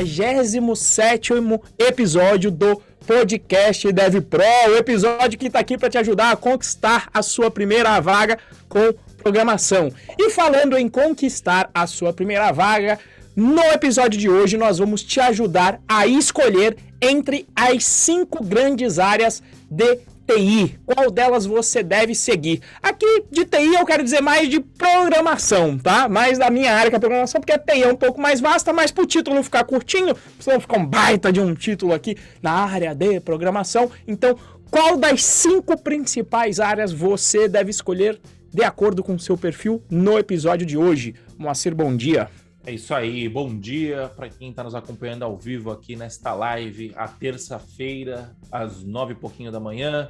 57 episódio do podcast Dev Pro, o episódio que está aqui para te ajudar a conquistar a sua primeira vaga com programação. E falando em conquistar a sua primeira vaga, no episódio de hoje nós vamos te ajudar a escolher entre as cinco grandes áreas de TI. Qual delas você deve seguir? Aqui de TI eu quero dizer mais de programação, tá? Mais da minha área que é programação, porque a TI é um pouco mais vasta, mas pro título ficar curtinho, senão ficar um baita de um título aqui na área de programação. Então, qual das cinco principais áreas você deve escolher de acordo com o seu perfil no episódio de hoje? Moacir, bom dia. É isso aí, bom dia para quem está nos acompanhando ao vivo aqui nesta live, a terça-feira, às nove e pouquinho da manhã.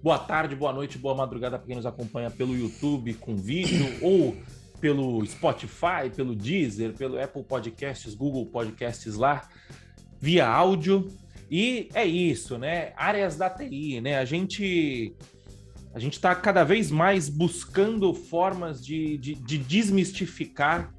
Boa tarde, boa noite, boa madrugada para quem nos acompanha pelo YouTube com vídeo ou pelo Spotify, pelo Deezer, pelo Apple Podcasts, Google Podcasts lá, via áudio. E é isso, né? Áreas da TI, né? A gente a gente está cada vez mais buscando formas de, de, de desmistificar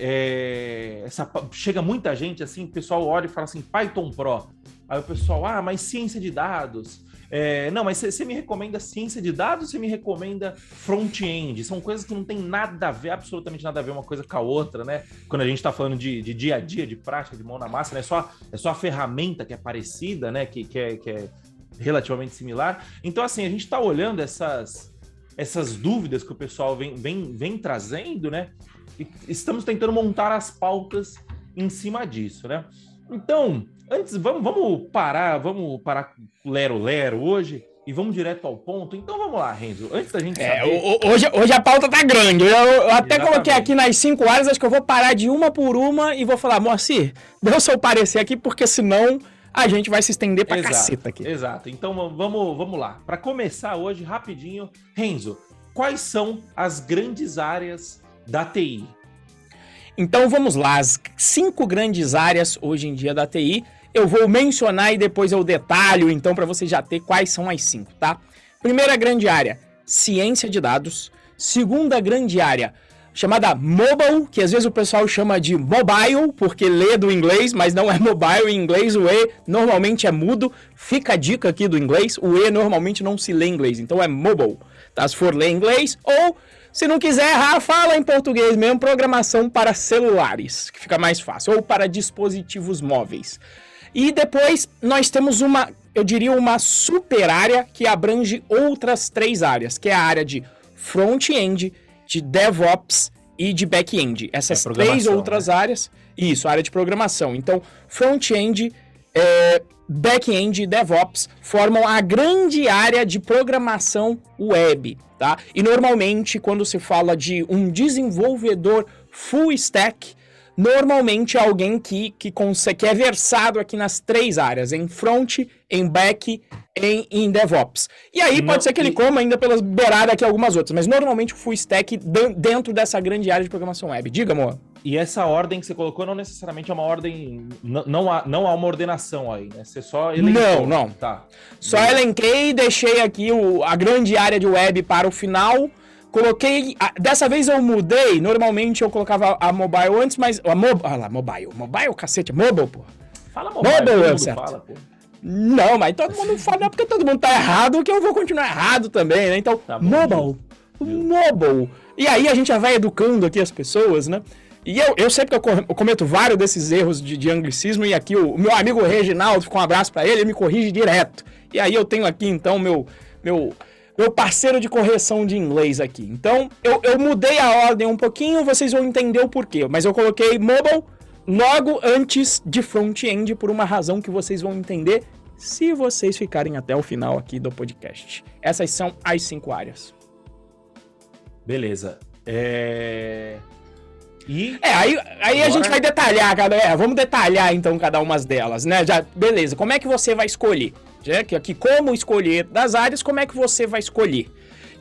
é, essa, chega muita gente assim, o pessoal olha e fala assim, Python Pro. Aí o pessoal, ah, mas ciência de dados. É, não, mas você me recomenda ciência de dados você me recomenda front-end? São coisas que não tem nada a ver, absolutamente nada a ver uma coisa com a outra, né? Quando a gente está falando de, de, dia a dia, de prática, de mão na massa, né? É só, é só a ferramenta que é parecida, né? Que, que, é, que é relativamente similar. Então, assim, a gente está olhando essas, essas dúvidas que o pessoal vem, vem, vem trazendo, né? Estamos tentando montar as pautas em cima disso, né? Então, antes, vamos, vamos parar, vamos parar lero lero hoje e vamos direto ao ponto. Então vamos lá, Renzo. Antes da gente é, hoje, hoje a pauta tá grande. Eu, eu até coloquei aqui nas cinco áreas, acho que eu vou parar de uma por uma e vou falar, Moacir, dê o seu parecer aqui, porque senão a gente vai se estender pra exato, caceta aqui. Exato. Então vamos, vamos lá. Para começar hoje, rapidinho, Renzo, quais são as grandes áreas da TI? Então vamos lá, as cinco grandes áreas hoje em dia da TI. Eu vou mencionar e depois eu detalho, então, para você já ter quais são as cinco, tá? Primeira grande área, ciência de dados. Segunda grande área, chamada mobile, que às vezes o pessoal chama de mobile, porque lê do inglês, mas não é mobile em inglês. O E normalmente é mudo. Fica a dica aqui do inglês: o E normalmente não se lê em inglês, então é mobile, tá? Se for ler em inglês, ou se não quiser errar, fala em português mesmo, programação para celulares, que fica mais fácil, ou para dispositivos móveis. E depois nós temos uma, eu diria, uma super área que abrange outras três áreas, que é a área de front-end, de DevOps e de back-end. Essas é três outras né? áreas. Isso, área de programação. Então, front-end, é, back-end e DevOps formam a grande área de programação web tá? E normalmente quando se fala de um desenvolvedor full stack, normalmente é alguém que, que, consegue, que é versado aqui nas três áreas, em front, em back, em, em DevOps. E aí pode Não, ser que ele coma ainda pelas beiradas aqui algumas outras, mas normalmente o full stack dentro dessa grande área de programação web. Diga, amor. E essa ordem que você colocou não necessariamente é uma ordem. Não, há, não há uma ordenação aí, né? Você só elencou. Não, não. Tá. Só Beleza. elenquei, deixei aqui o, a grande área de web para o final. Coloquei. Dessa vez eu mudei. Normalmente eu colocava a mobile antes, mas. A mob, olha lá, mobile. Mobile, cacete. Mobile, pô. Fala mobile. Mobile, todo certo. Fala, pô. Não, mas todo mundo fala, é porque todo mundo tá errado, que eu vou continuar errado também, né? Então, tá mobile. Mobile. E aí a gente já vai educando aqui as pessoas, né? E eu, eu sempre que eu cometo vários desses erros de, de anglicismo, e aqui o, o meu amigo Reginaldo, fica um abraço para ele, ele me corrige direto. E aí eu tenho aqui então meu, meu, meu parceiro de correção de inglês aqui. Então eu, eu mudei a ordem um pouquinho, vocês vão entender o porquê. Mas eu coloquei mobile logo antes de front-end por uma razão que vocês vão entender se vocês ficarem até o final aqui do podcast. Essas são as cinco áreas. Beleza. É... E é, aí, aí agora... a gente vai detalhar, cada, é, vamos detalhar então cada uma delas, né? Já, beleza, como é que você vai escolher? Já que aqui como escolher das áreas, como é que você vai escolher?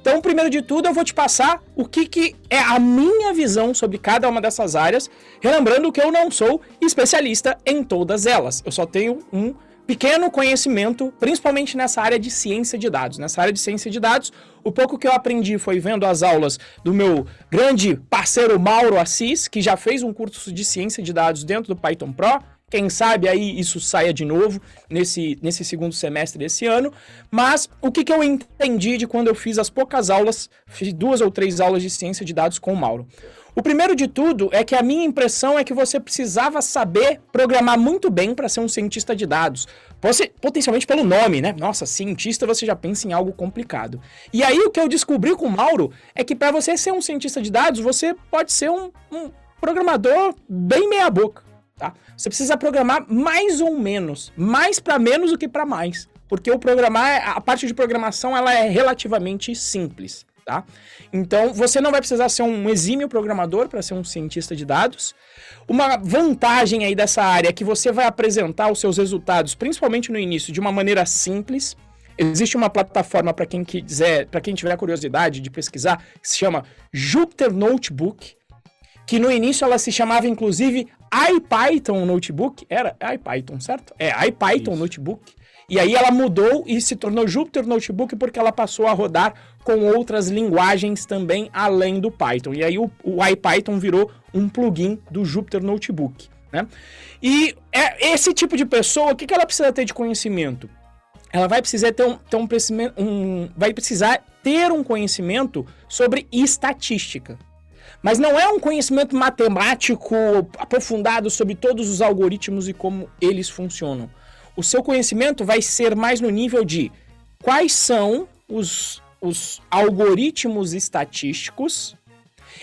Então, primeiro de tudo, eu vou te passar o que, que é a minha visão sobre cada uma dessas áreas, relembrando que eu não sou especialista em todas elas. Eu só tenho um pequeno conhecimento, principalmente nessa área de ciência de dados. Nessa área de ciência de dados, o pouco que eu aprendi foi vendo as aulas do meu grande parceiro Mauro Assis, que já fez um curso de ciência de dados dentro do Python Pro. Quem sabe aí isso saia de novo nesse, nesse segundo semestre desse ano. Mas o que, que eu entendi de quando eu fiz as poucas aulas, fiz duas ou três aulas de ciência de dados com o Mauro. O primeiro de tudo é que a minha impressão é que você precisava saber programar muito bem para ser um cientista de dados. Potencialmente pelo nome, né? Nossa, cientista você já pensa em algo complicado. E aí o que eu descobri com o Mauro é que para você ser um cientista de dados, você pode ser um, um programador bem meia boca, tá? Você precisa programar mais ou menos, mais para menos do que para mais, porque o programar, a parte de programação, ela é relativamente simples tá? Então, você não vai precisar ser um exímio programador para ser um cientista de dados. Uma vantagem aí dessa área é que você vai apresentar os seus resultados, principalmente no início, de uma maneira simples. Existe uma plataforma para quem quiser, para quem tiver curiosidade de pesquisar, que se chama Jupyter Notebook, que no início ela se chamava inclusive IPython Notebook, era IPython, certo? É, IPython Isso. Notebook. E aí ela mudou e se tornou Jupyter Notebook porque ela passou a rodar com outras linguagens também além do Python. E aí o, o IPython virou um plugin do Jupyter Notebook. Né? E é esse tipo de pessoa, o que, que ela precisa ter de conhecimento? Ela vai precisar ter um, ter um, um, vai precisar ter um conhecimento sobre estatística. Mas não é um conhecimento matemático aprofundado sobre todos os algoritmos e como eles funcionam. O seu conhecimento vai ser mais no nível de quais são os, os algoritmos estatísticos,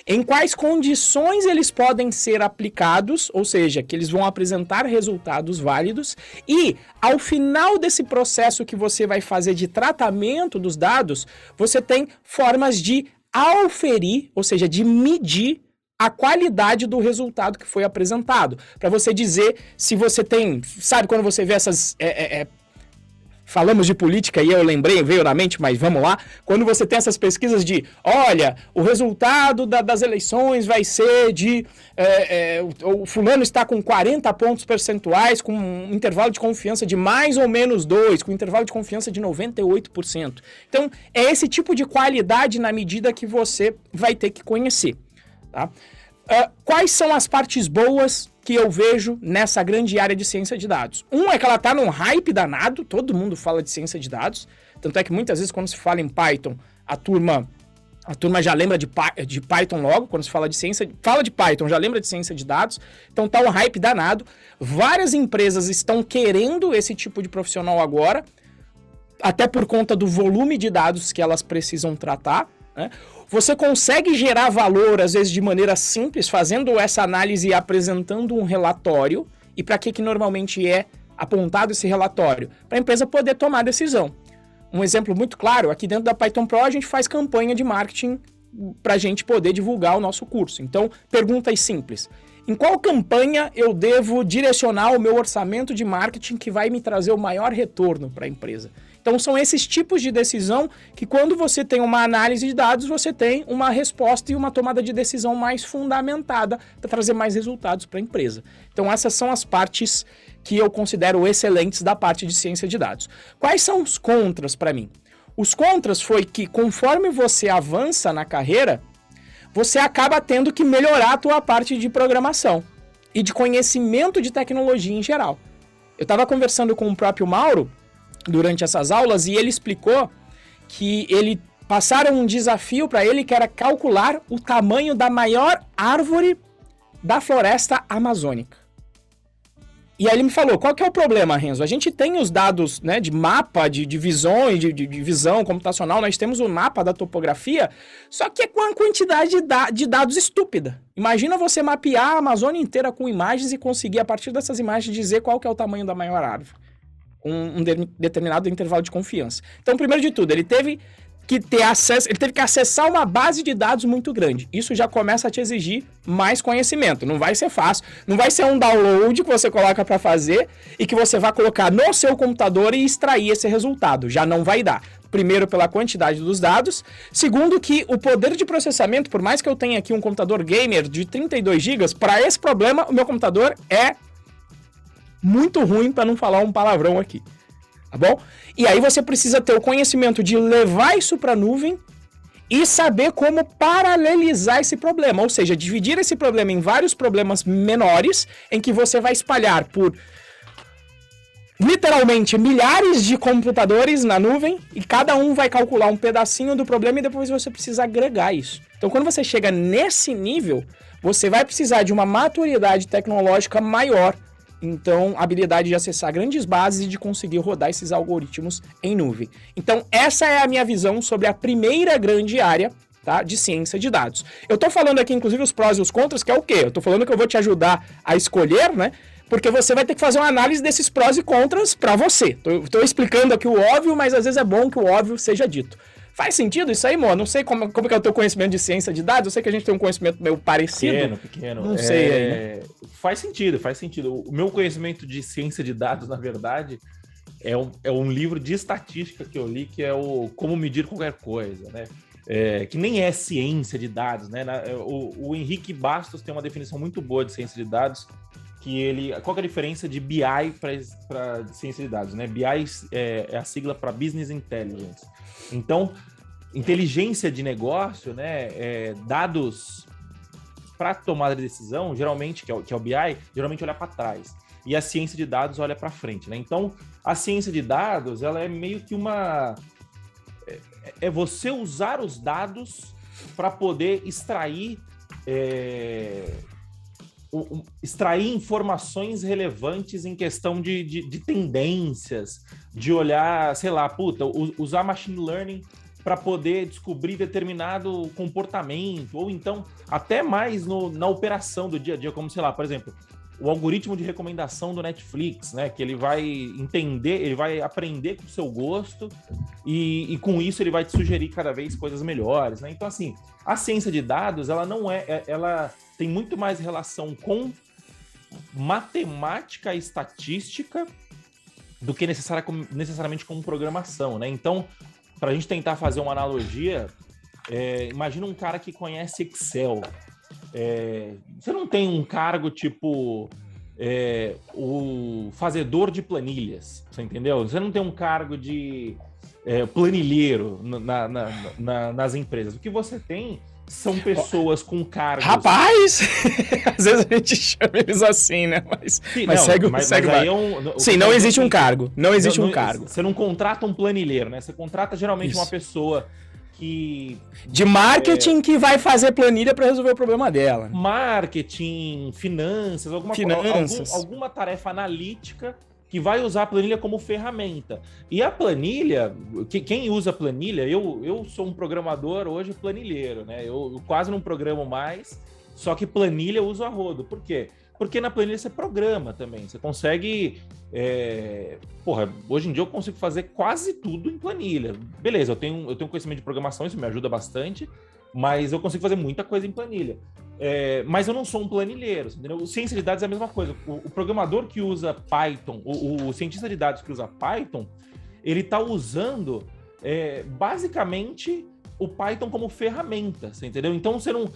em quais condições eles podem ser aplicados, ou seja, que eles vão apresentar resultados válidos, e ao final desse processo que você vai fazer de tratamento dos dados, você tem formas de auferir, ou seja, de medir a qualidade do resultado que foi apresentado. Para você dizer se você tem. Sabe quando você vê essas. É, é, é, falamos de política e eu lembrei, veio na mente, mas vamos lá. Quando você tem essas pesquisas de, olha, o resultado da, das eleições vai ser de. É, é, o, o, fulano está com 40 pontos percentuais, com um intervalo de confiança de mais ou menos 2, com um intervalo de confiança de 98%. Então, é esse tipo de qualidade na medida que você vai ter que conhecer. Tá? Uh, quais são as partes boas que eu vejo nessa grande área de ciência de dados? Um é que ela está num hype danado, todo mundo fala de ciência de dados, tanto é que muitas vezes quando se fala em Python, a turma a turma já lembra de, de Python logo, quando se fala de ciência, fala de Python, já lembra de ciência de dados, então tá um hype danado. Várias empresas estão querendo esse tipo de profissional agora, até por conta do volume de dados que elas precisam tratar. Né? Você consegue gerar valor, às vezes, de maneira simples, fazendo essa análise e apresentando um relatório. E para que, que normalmente é apontado esse relatório? Para a empresa poder tomar decisão. Um exemplo muito claro, aqui dentro da Python Pro a gente faz campanha de marketing para a gente poder divulgar o nosso curso. Então, perguntas simples. Em qual campanha eu devo direcionar o meu orçamento de marketing que vai me trazer o maior retorno para a empresa? Então são esses tipos de decisão que quando você tem uma análise de dados, você tem uma resposta e uma tomada de decisão mais fundamentada para trazer mais resultados para a empresa. Então essas são as partes que eu considero excelentes da parte de ciência de dados. Quais são os contras para mim? Os contras foi que conforme você avança na carreira, você acaba tendo que melhorar a tua parte de programação e de conhecimento de tecnologia em geral. Eu estava conversando com o próprio Mauro durante essas aulas e ele explicou que ele passaram um desafio para ele que era calcular o tamanho da maior árvore da floresta amazônica. E aí ele me falou, qual que é o problema, Renzo? A gente tem os dados né, de mapa, de, visão, de, de, de, visão computacional, nós temos o mapa da topografia, só que é com uma quantidade de, da, de dados estúpida. Imagina você mapear a Amazônia inteira com imagens e conseguir, a partir dessas imagens, dizer qual que é o tamanho da maior árvore um, um de, determinado intervalo de confiança. Então, primeiro de tudo, ele teve que ter acesso, ele teve que acessar uma base de dados muito grande. Isso já começa a te exigir mais conhecimento. Não vai ser fácil, não vai ser um download que você coloca para fazer e que você vai colocar no seu computador e extrair esse resultado. Já não vai dar. Primeiro, pela quantidade dos dados. Segundo, que o poder de processamento, por mais que eu tenha aqui um computador gamer de 32 GB, para esse problema, o meu computador é muito ruim para não falar um palavrão aqui. Tá bom? E aí você precisa ter o conhecimento de levar isso para a nuvem e saber como paralelizar esse problema, ou seja, dividir esse problema em vários problemas menores, em que você vai espalhar por literalmente milhares de computadores na nuvem e cada um vai calcular um pedacinho do problema e depois você precisa agregar isso. Então, quando você chega nesse nível, você vai precisar de uma maturidade tecnológica maior. Então, habilidade de acessar grandes bases e de conseguir rodar esses algoritmos em nuvem. Então, essa é a minha visão sobre a primeira grande área tá? De ciência de dados. Eu tô falando aqui, inclusive, os prós e os contras, que é o quê? Eu tô falando que eu vou te ajudar a escolher, né? porque você vai ter que fazer uma análise desses prós e contras para você. Estou explicando aqui o óbvio, mas às vezes é bom que o óbvio seja dito. Faz sentido isso aí, mano? Não sei como, como é o teu conhecimento de ciência de dados. Eu sei que a gente tem um conhecimento meio parecido. Pequeno, pequeno. Não sei é... aí, né? Faz sentido, faz sentido. O meu conhecimento de ciência de dados, na verdade, é um, é um livro de estatística que eu li, que é o Como Medir Qualquer Coisa, né? É, que nem é ciência de dados, né? O, o Henrique Bastos tem uma definição muito boa de ciência de dados, que ele. Qual é a diferença de BI para ciência de dados? Né? BI é, é a sigla para Business Intelligence. Então, inteligência de negócio, né? É, dados para tomada de decisão, geralmente, que é, o, que é o BI, geralmente olha para trás. E a ciência de dados olha para frente, né? Então, a ciência de dados, ela é meio que uma. É, é você usar os dados para poder extrair. É, extrair informações relevantes em questão de, de, de, tendências, de olhar, sei lá, puta, usar machine learning para poder descobrir determinado comportamento, ou então até mais no, na operação do dia a dia, como, sei lá, por exemplo, o algoritmo de recomendação do Netflix, né? Que ele vai entender, ele vai aprender com o seu gosto e, e, com isso ele vai te sugerir cada vez coisas melhores, né? Então, assim, a ciência de dados, ela não é, é ela tem muito mais relação com matemática e estatística do que necessariamente com programação, né? Então, para a gente tentar fazer uma analogia, é, imagina um cara que conhece Excel. É, você não tem um cargo tipo é, o fazedor de planilhas, você entendeu? Você não tem um cargo de é, planilheiro na, na, na, nas empresas. O que você tem são pessoas com cargos. Rapaz! Às vezes a gente chama eles assim, né? Mas, Sim, mas não, segue, mas, segue mas é um, Sim, não existe um cargo. Não existe não, um cargo. Você não contrata um planilheiro, né? Você contrata geralmente Isso. uma pessoa que. De marketing é... que vai fazer planilha para resolver o problema dela. Marketing, finanças, alguma, finanças. Algum, alguma tarefa analítica que vai usar a planilha como ferramenta. E a planilha, que, quem usa planilha, eu, eu sou um programador hoje planilheiro, né? Eu, eu quase não programo mais, só que planilha eu uso a rodo. Por quê? Porque na planilha você programa também. Você consegue. É... Porra, hoje em dia eu consigo fazer quase tudo em planilha. Beleza, eu tenho, eu tenho conhecimento de programação, isso me ajuda bastante, mas eu consigo fazer muita coisa em planilha. É, mas eu não sou um planilheiro, entendeu? O ciência de dados é a mesma coisa. O, o programador que usa Python, o, o, cientista de dados que usa Python, ele está usando é, basicamente o Python como ferramenta, entendeu? Então você não.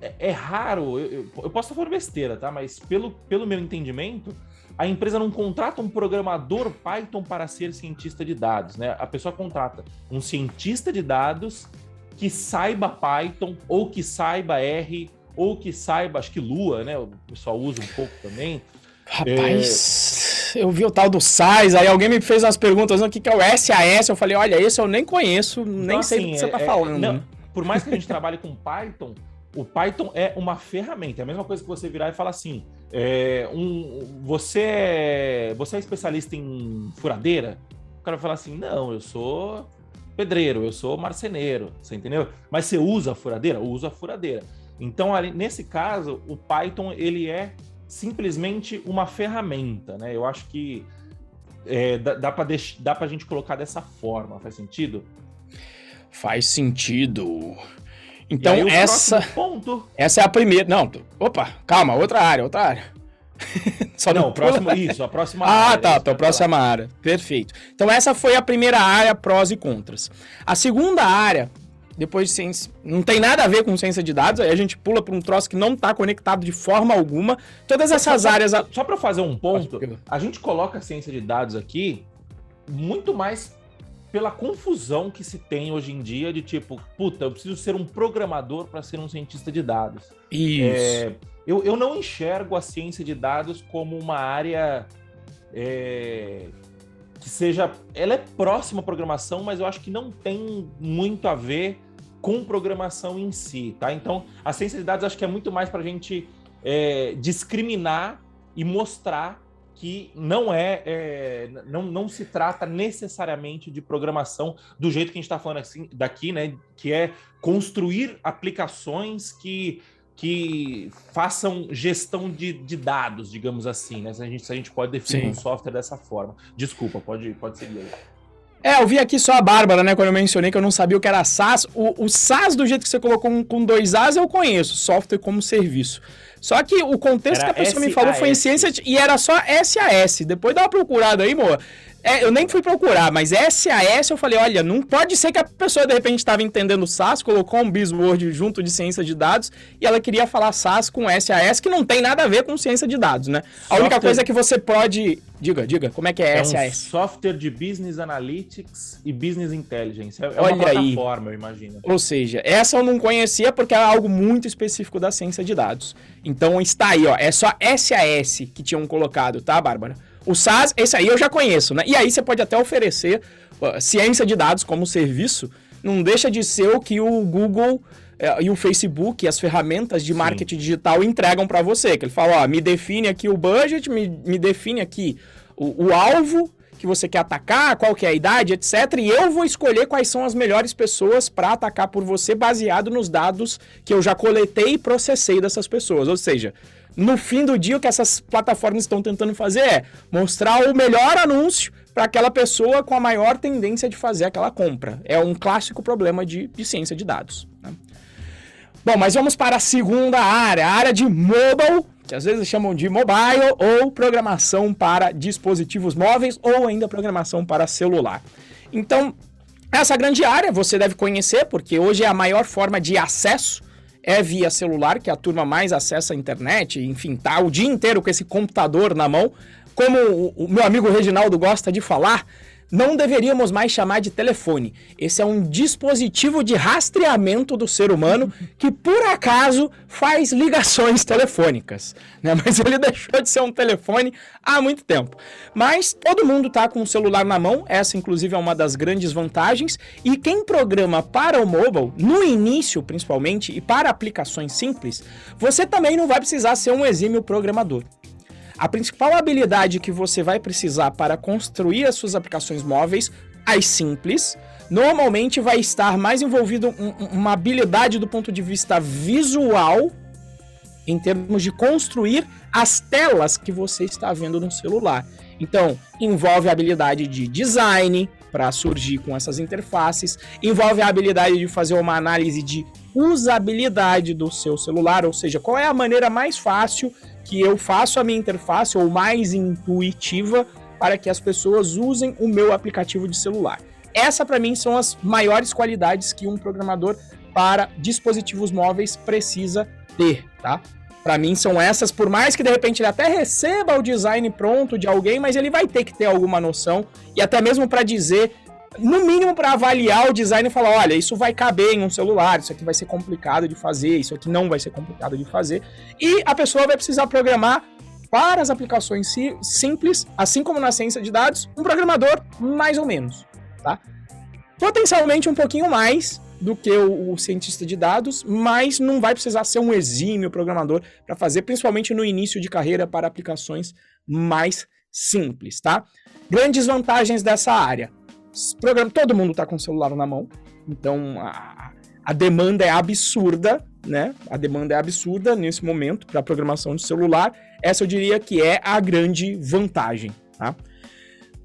É, é raro, eu, eu, eu posso estar falando besteira, tá? Mas pelo, pelo meu entendimento, a empresa não contrata um programador Python para ser cientista de dados, né? A pessoa contrata um cientista de dados que saiba Python ou que saiba R ou que saiba, acho que Lua, né? O pessoal usa um pouco também. Rapaz, é... eu vi o tal do SAIS, aí alguém me fez umas perguntas, o que, que é o SAS? Eu falei, olha, esse eu nem conheço, nem então, sei assim, do que você está é, é, falando. Não, por mais que a gente trabalhe com Python, o Python é uma ferramenta. É a mesma coisa que você virar e falar assim: é, um, você, é, você é especialista em furadeira? O cara vai falar assim: não, eu sou pedreiro, eu sou marceneiro, você entendeu? Mas você usa a furadeira? Usa a furadeira. Então, ali, nesse caso, o Python ele é simplesmente uma ferramenta, né? Eu acho que é, dá, dá para a gente colocar dessa forma. Faz sentido? Faz sentido. Então, aí, essa. Ponto. Essa é a primeira. Não, opa, calma, outra área, outra área. Só não, próximo, isso, a próxima ah, área. Ah, tá, então a próxima área. Perfeito. Então, essa foi a primeira área, prós e contras. A segunda área depois de ciência. Não tem nada a ver com ciência de dados, aí a gente pula para um troço que não está conectado de forma alguma. Todas essas só, áreas. Só, só para fazer um ponto, a gente coloca a ciência de dados aqui muito mais pela confusão que se tem hoje em dia de tipo, puta, eu preciso ser um programador para ser um cientista de dados. Isso. É, eu, eu não enxergo a ciência de dados como uma área é, que seja. Ela é próxima à programação, mas eu acho que não tem muito a ver com programação em si, tá? Então, a ciência de dados acho que é muito mais para a gente é, discriminar e mostrar que não é, é, não, não se trata necessariamente de programação do jeito que a gente está falando assim, daqui, né? Que é construir aplicações que, que façam gestão de, de dados, digamos assim, né? Se a gente, se a gente pode definir Sim. um software dessa forma. Desculpa, pode, pode seguir aí. É, eu vi aqui só a Bárbara, né? Quando eu mencionei que eu não sabia o que era SaaS. O, o SaaS, do jeito que você colocou com, com dois As, eu conheço. Software como serviço. Só que o contexto era que a pessoa me falou foi em ciência e era só SAS. Depois dá uma procurada aí, moa. É, eu nem fui procurar, mas SAS eu falei, olha, não pode ser que a pessoa de repente estava entendendo SAS, colocou um buzzword junto de ciência de dados e ela queria falar SAS com SAS, que não tem nada a ver com ciência de dados, né? Software... A única coisa é que você pode... Diga, diga, como é que é, é SAS? Um software de Business Analytics e Business Intelligence. É, é olha uma plataforma, aí. eu imagino. Ou seja, essa eu não conhecia porque é algo muito específico da ciência de dados. Então está aí, ó, é só SAS que tinham colocado, tá, Bárbara? O SaaS, esse aí eu já conheço, né? E aí você pode até oferecer uh, ciência de dados como serviço, não deixa de ser o que o Google uh, e o Facebook, as ferramentas de marketing Sim. digital entregam para você. Que ele fala, ó, me define aqui o budget, me, me define aqui o, o alvo que você quer atacar, qual que é a idade, etc. E eu vou escolher quais são as melhores pessoas para atacar por você baseado nos dados que eu já coletei e processei dessas pessoas. Ou seja, no fim do dia, o que essas plataformas estão tentando fazer é mostrar o melhor anúncio para aquela pessoa com a maior tendência de fazer aquela compra. É um clássico problema de, de ciência de dados. Né? Bom, mas vamos para a segunda área, a área de mobile, que às vezes chamam de mobile, ou programação para dispositivos móveis, ou ainda programação para celular. Então, essa grande área você deve conhecer, porque hoje é a maior forma de acesso é via celular, que a turma mais acessa a internet, enfim, tá o dia inteiro com esse computador na mão. Como o, meu amigo Reginaldo gosta de falar, não deveríamos mais chamar de telefone. Esse é um dispositivo de rastreamento do ser humano que, por acaso, faz ligações telefônicas. Né? Mas ele deixou de ser um telefone há muito tempo. Mas todo mundo está com o celular na mão, essa, inclusive, é uma das grandes vantagens. E quem programa para o mobile, no início principalmente, e para aplicações simples, você também não vai precisar ser um exímio programador. A principal habilidade que você vai precisar para construir as suas aplicações móveis, as simples, normalmente vai estar mais envolvido um, uma habilidade do ponto de vista visual, em termos de construir as telas que você está vendo no celular. Então, envolve a habilidade de design para surgir com essas interfaces, envolve a habilidade de fazer uma análise de usabilidade do seu celular, ou seja, qual é a maneira mais fácil que eu faço a minha interface ou mais intuitiva para que as pessoas usem o meu aplicativo de celular. Essa para mim são as maiores qualidades que um programador para dispositivos móveis precisa ter, tá? Para mim são essas, por mais que de repente ele até receba o design pronto de alguém, mas ele vai ter que ter alguma noção e até mesmo para dizer no mínimo para avaliar o design e falar, olha, isso vai caber em um celular, isso aqui vai ser complicado de fazer, isso aqui não vai ser complicado de fazer. E a pessoa vai precisar programar para as aplicações simples, assim como na ciência de dados, um programador mais ou menos, tá? Potencialmente um pouquinho mais do que o, o cientista de dados, mas não vai precisar ser um exímio programador para fazer, principalmente no início de carreira para aplicações mais simples, tá? Grandes vantagens dessa área programa, todo mundo está com o celular na mão, então a, a demanda é absurda, né? A demanda é absurda nesse momento para programação de celular. Essa eu diria que é a grande vantagem, tá?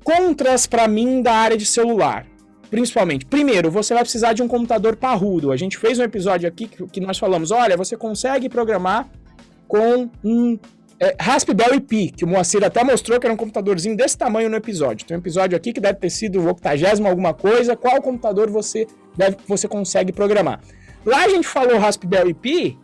Contras para mim da área de celular, principalmente. Primeiro, você vai precisar de um computador parrudo. A gente fez um episódio aqui que, que nós falamos, olha, você consegue programar com um é, Raspberry Pi, que o Moacir até mostrou que era um computadorzinho desse tamanho no episódio. Tem um episódio aqui que deve ter sido o 80 alguma coisa. Qual computador você, deve, você consegue programar? Lá a gente falou Raspberry Pi,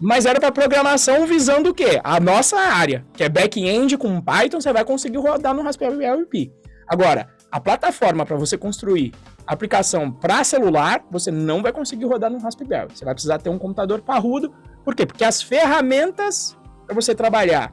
mas era para programação visando o quê? A nossa área, que é back-end com Python, você vai conseguir rodar no Raspberry Pi. Agora, a plataforma para você construir aplicação para celular, você não vai conseguir rodar no Raspberry. Você vai precisar ter um computador parrudo. Por quê? Porque as ferramentas para você trabalhar,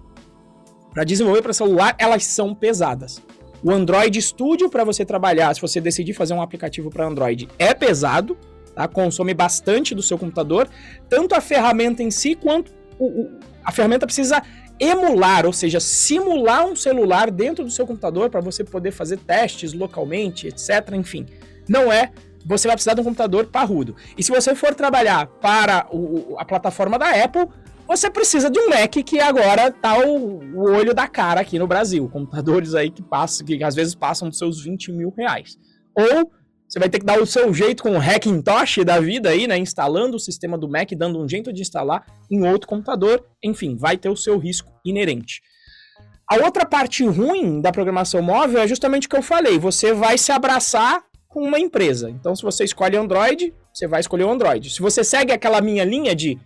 para desenvolver para celular, elas são pesadas. O Android Studio para você trabalhar, se você decidir fazer um aplicativo para Android, é pesado, tá? Consome bastante do seu computador, tanto a ferramenta em si quanto o, o, a ferramenta precisa emular, ou seja, simular um celular dentro do seu computador para você poder fazer testes localmente, etc. Enfim, não é. Você vai precisar de um computador parrudo. E se você for trabalhar para o, a plataforma da Apple, você precisa de um Mac que agora tá o, o, olho da cara aqui no Brasil. Computadores aí que passam, que às vezes passam dos seus 20 mil reais. Ou você vai ter que dar o seu jeito com o Hackintosh da vida aí, né? Instalando o sistema do Mac, dando um jeito de instalar em outro computador. Enfim, vai ter o seu risco inerente. A outra parte ruim da programação móvel é justamente o que eu falei. Você vai se abraçar com uma empresa. Então, se você escolhe Android, você vai escolher o Android. Se você segue aquela minha linha de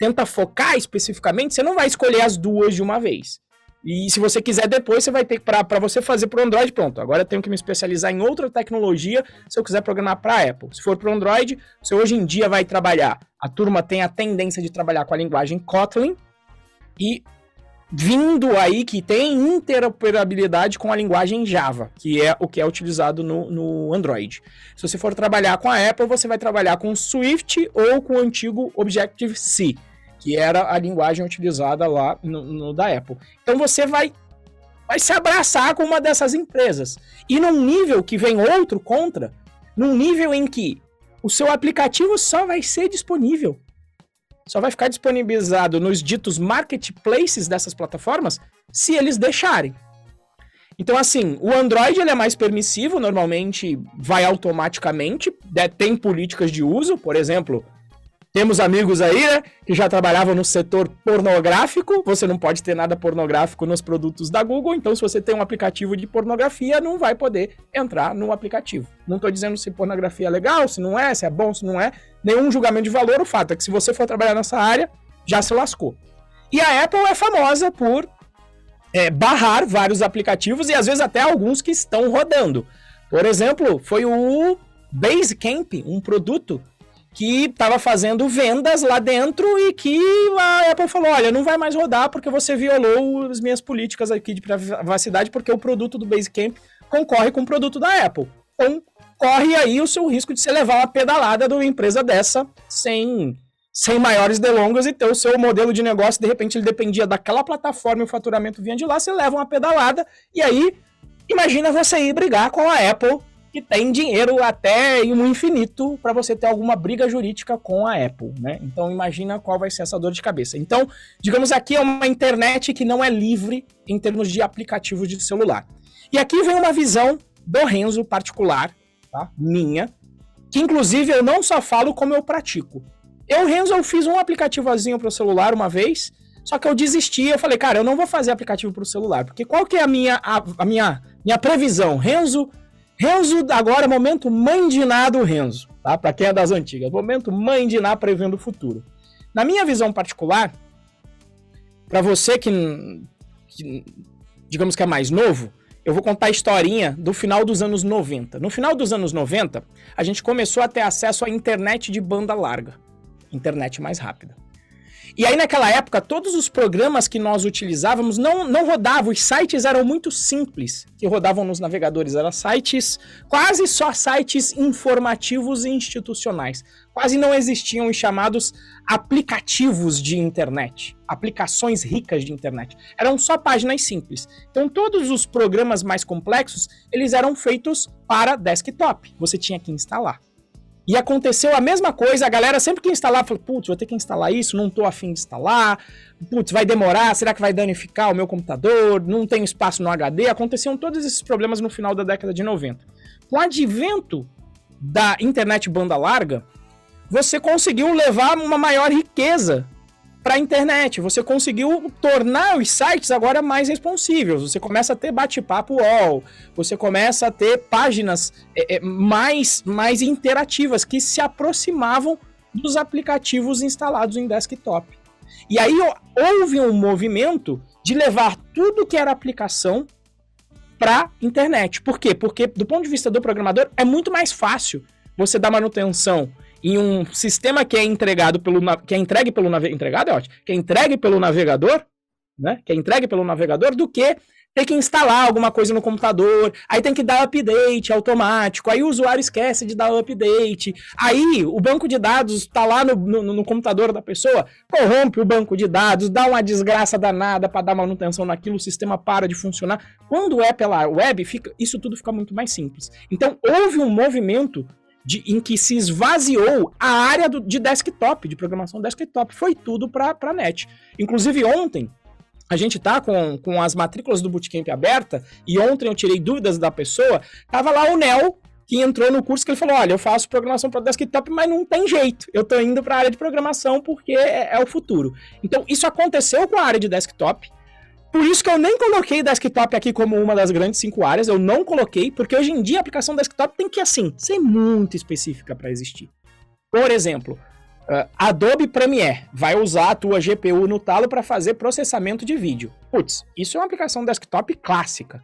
tenta focar especificamente, você não vai escolher as duas de uma vez. E se você quiser depois, você vai ter para você fazer para o Android, pronto. Agora eu tenho que me especializar em outra tecnologia se eu quiser programar para Apple. Se for para o Android, você hoje em dia vai trabalhar. A turma tem a tendência de trabalhar com a linguagem Kotlin e vindo aí que tem interoperabilidade com a linguagem Java, que é o que é utilizado no, no Android. Se você for trabalhar com a Apple, você vai trabalhar com Swift ou com o antigo Objective-C que era a linguagem utilizada lá no, no, da Apple. Então você vai, vai se abraçar com uma dessas empresas. E num nível que vem outro contra, num nível em que o seu aplicativo só vai ser disponível, só vai ficar disponibilizado nos ditos marketplaces dessas plataformas se eles deixarem. Então, assim, o Android ele é mais permissivo, normalmente vai automaticamente, tem políticas de uso, por exemplo, temos amigos aí, né, que já trabalhavam no setor pornográfico. Você não pode ter nada pornográfico nos produtos da Google, então se você tem um aplicativo de pornografia, não vai poder entrar no aplicativo. Não estou dizendo se pornografia é legal, se não é, se é bom, se não é. Nenhum julgamento de valor. O fato é que se você for trabalhar nessa área, já se lascou. E a Apple é famosa por é, barrar vários aplicativos e às vezes até alguns que estão rodando. Por exemplo, foi o Basecamp, um produto que estava fazendo vendas lá dentro e que a Apple falou: olha, não vai mais rodar porque você violou as minhas políticas aqui de privacidade, porque o produto do Basecamp concorre com o produto da Apple. Então, corre aí o seu risco de você levar uma pedalada de uma empresa dessa sem, sem maiores delongas e ter o seu modelo de negócio, de repente ele dependia daquela plataforma e o faturamento vinha de lá, você leva uma pedalada e aí imagina você ir brigar com a Apple que tem dinheiro até um infinito para você ter alguma briga jurídica com a Apple, né? Então imagina qual vai ser essa dor de cabeça. Então, digamos aqui é uma internet que não é livre em termos de aplicativos de celular. E aqui vem uma visão do Renzo particular, tá? Minha, que inclusive eu não só falo como eu pratico. Eu, Renzo, eu fiz um aplicativozinho para o celular uma vez, só que eu desisti, eu falei, cara, eu não vou fazer aplicativo para o celular, porque qual que é a minha, a, a minha, minha previsão? Renzo Renzo, agora, momento mãe de nada Renzo, tá? Para quem é das antigas. Momento nada prevendo o futuro. Na minha visão particular, para você que, que, digamos que é mais novo, eu vou contar a historinha do final dos anos 90. No final dos anos 90, a gente começou a ter acesso à internet de banda larga, internet mais rápida. E aí, naquela época, todos os programas que nós utilizávamos não, não rodavam, os sites eram muito simples que rodavam nos navegadores. Eram sites, quase só sites informativos e institucionais. Quase não existiam os chamados aplicativos de internet, aplicações ricas de internet. Eram só páginas simples. Então, todos os programas mais complexos, eles eram feitos para desktop. Você tinha que instalar. E aconteceu a mesma coisa, a galera sempre que instalar, falou, putz, vou ter que instalar isso, não tô afim de instalar, putz, vai demorar, será que vai danificar o meu computador, não tem espaço no HD, aconteciam todos esses problemas no final da década de 90. Com o advento da internet banda larga, você conseguiu levar uma maior riqueza para a internet. Você conseguiu tornar os sites agora mais responsivos. Você começa a ter bate-papo wall, você começa a ter páginas é, é, mais, mais interativas que se aproximavam dos aplicativos instalados em desktop. E aí houve um movimento de levar tudo que era aplicação para internet. Por quê? Porque do ponto de vista do programador é muito mais fácil você dar manutenção em um sistema que é entregado pelo que é entregue pelo entregado é ótimo, que é entregue pelo navegador, né? Que é entregue pelo navegador do que tem que instalar alguma coisa no computador, aí tem que dar update automático, aí o usuário esquece de dar update, aí o banco de dados está lá no, no, no, computador da pessoa, corrompe o banco de dados, dá uma desgraça danada para dar manutenção naquilo, o sistema para de funcionar. Quando é pela web, fica, isso tudo fica muito mais simples. Então houve um movimento de, em que se esvaziou a área do, de desktop, de programação desktop. Foi tudo para a net. Inclusive, ontem, a gente tá com, com as matrículas do Bootcamp aberta, e ontem eu tirei dúvidas da pessoa, tava lá o Nel, que entrou no curso que ele falou, olha, eu faço programação para desktop, mas não tem jeito, eu tô indo para a área de programação porque é, é, o futuro. Então, isso aconteceu com a área de desktop, por isso que eu nem coloquei desktop aqui como uma das grandes cinco áreas, eu não coloquei, porque hoje em dia a aplicação desktop tem que, assim, ser muito específica para existir. Por exemplo, Uh, Adobe Premiere vai usar a tua GPU no talo para fazer processamento de vídeo. Putz, isso é uma aplicação desktop clássica.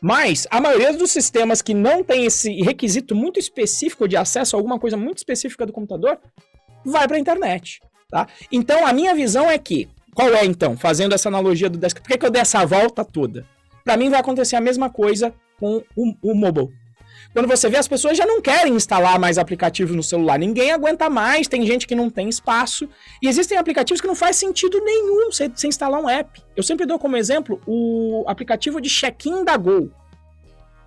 Mas a maioria dos sistemas que não tem esse requisito muito específico de acesso a alguma coisa muito específica do computador, vai para a internet, tá? Então a minha visão é que, qual é então, fazendo essa analogia do desktop, por que, que eu dei essa volta toda? Para mim vai acontecer a mesma coisa com o, o mobile. Quando você vê, as pessoas já não querem instalar mais aplicativos no celular. Ninguém aguenta mais, tem gente que não tem espaço. E existem aplicativos que não faz sentido nenhum você, você instalar um app. Eu sempre dou como exemplo o aplicativo de check-in da Gol.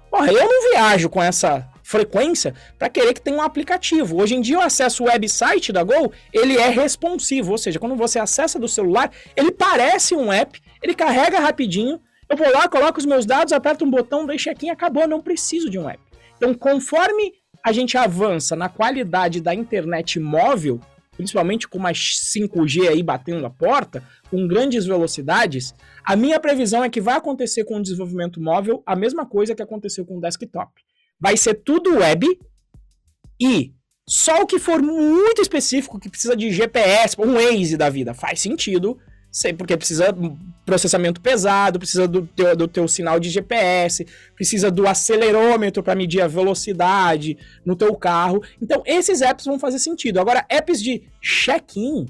Porra, eu não viajo com essa frequência para querer que tenha um aplicativo. Hoje em dia o acesso ao website da Gol, ele é responsivo, ou seja, quando você acessa do celular, ele parece um app, ele carrega rapidinho, eu vou lá, coloco os meus dados, aperto um botão, dei check-in, acabou, não preciso de um app. Então, conforme a gente avança na qualidade da internet móvel, principalmente com mais 5G aí batendo na porta, com grandes velocidades, a minha previsão é que vai acontecer com o desenvolvimento móvel a mesma coisa que aconteceu com o desktop. Vai ser tudo web e só o que for muito específico, que precisa de GPS, um Waze da vida, faz sentido porque precisa processamento pesado, precisa do teu, do teu sinal de GPS, precisa do acelerômetro para medir a velocidade no teu carro. Então, esses apps vão fazer sentido. Agora, apps de check-in,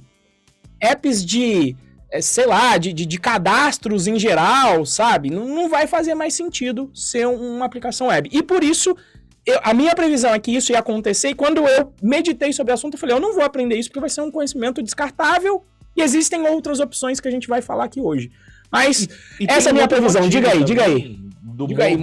apps de, é, sei lá, de, de, de, cadastros em geral, sabe? Não, não vai fazer mais sentido ser uma aplicação web. E por isso, eu, a minha previsão é que isso ia acontecer, e quando eu meditei sobre o assunto, eu falei, eu não vou aprender isso porque vai ser um conhecimento descartável e existem outras opções que a gente vai falar aqui hoje. Mas e, e essa é a minha previsão. Diga aí, diga aí. Do diga aí.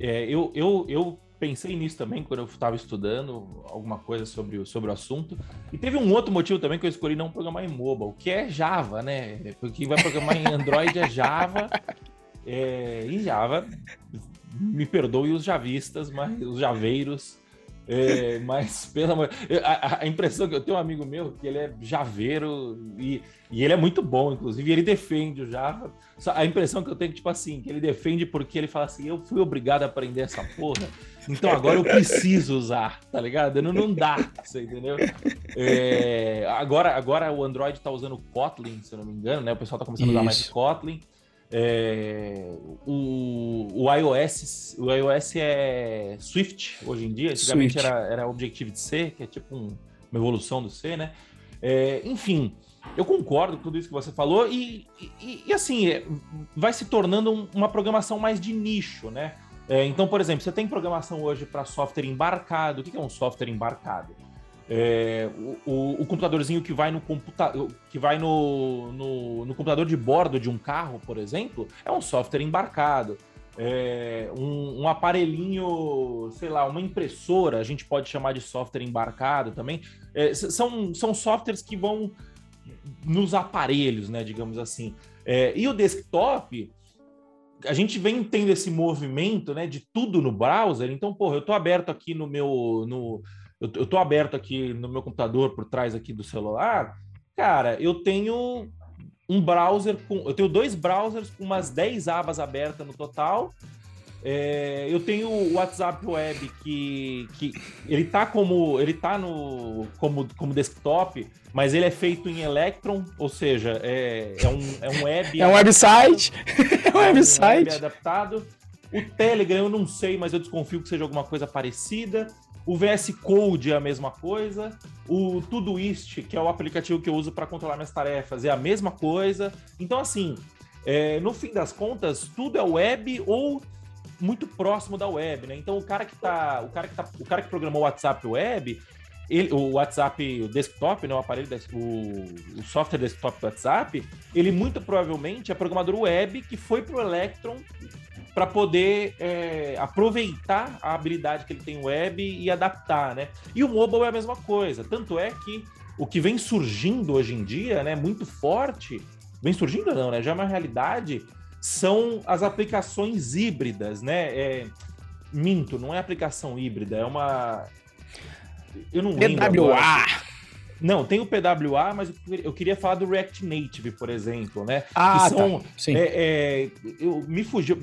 É, eu, eu, eu pensei nisso também quando eu estava estudando alguma coisa sobre, sobre o assunto. E teve um outro motivo também que eu escolhi não programar em mobile, que é Java, né? Porque vai programar em Android é Java. É, Java, me perdoe os javistas, mas os javeiros é, mas, pelo amor. A, a, impressão que eu tenho um amigo meu que ele é javeiro e, e ele é muito bom, inclusive, ele defende o Java. A impressão que eu tenho, tipo assim, que ele defende porque ele fala assim: eu fui obrigado a aprender essa porra, então agora eu preciso usar, tá ligado? Não, não dá, você entendeu? É, agora, agora o Android tá usando Kotlin, se eu não me engano, né? O pessoal tá começando Isso. a usar mais Kotlin. É, o, o, iOS, o iOS é Swift hoje em dia. Antigamente era, era Objective-C, que é tipo um, uma evolução do C, né? É, enfim, eu concordo com tudo isso que você falou e, e, e assim, é, vai se tornando um, uma programação mais de nicho, né? É, então, por exemplo, você tem programação hoje para software embarcado. O que é um software embarcado? É, o, o, computadorzinho que vai no computador que vai no, no, no, computador de bordo de um carro, por exemplo, é um software embarcado. É, um, um, aparelhinho, sei lá, uma impressora, a gente pode chamar de software embarcado também. É, são, são softwares que vão nos aparelhos, né, digamos assim. É, e o desktop, a gente vem tendo esse movimento, né, de tudo no browser. Então, porra, eu tô aberto aqui no meu no, eu, eu tô aberto aqui no meu computador por trás aqui do celular, cara, eu tenho um browser com. Eu tenho dois browsers com umas 10 abas abertas no total. É, eu tenho o WhatsApp Web que, que ele tá como ele tá no como, como desktop, mas ele é feito em Electron, ou seja, é, é um, é um web é um website, é um website adaptado. O Telegram eu não sei, mas eu desconfio que seja alguma coisa parecida. O VS Code é a mesma coisa. O Todoist, que é o aplicativo que eu uso para controlar minhas tarefas, é a mesma coisa. Então, assim, é, no fim das contas, tudo é web ou muito próximo da web, né? Então, o cara que tá, o cara que tá, o cara que programou o WhatsApp web, ele, o WhatsApp o desktop, né, o aparelho, o, o software desktop do WhatsApp, ele muito provavelmente é programador web que foi pro Electron para poder é, aproveitar a habilidade que ele tem web e adaptar, né? E o mobile é a mesma coisa. Tanto é que o que vem surgindo hoje em dia, né, muito forte, vem surgindo não, né? Já é uma realidade, são as aplicações híbridas, né? É, minto, não é aplicação híbrida, é uma eu não lembro. PWA. Não, tem o PWA, mas eu queria falar do React Native, por exemplo, né? Ah, que são, tá. Sim. É, é, eu me fugiu,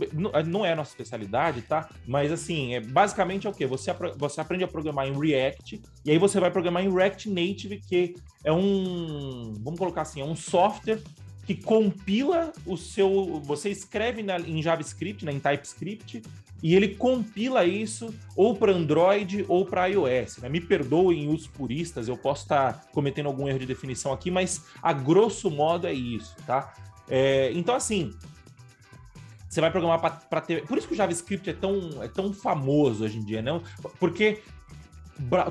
não é a nossa especialidade, tá? Mas assim, é, basicamente é o quê? Você, você aprende a programar em React e aí você vai programar em React Native, que é um, vamos colocar assim, é um software que compila o seu. Você escreve na, em JavaScript, né, em TypeScript, e ele compila isso ou para Android ou para iOS. Né? Me perdoem os puristas, eu posso estar tá cometendo algum erro de definição aqui, mas a grosso modo é isso, tá? É, então, assim, você vai programar para ter. Por isso que o JavaScript é tão, é tão famoso hoje em dia, não? Porque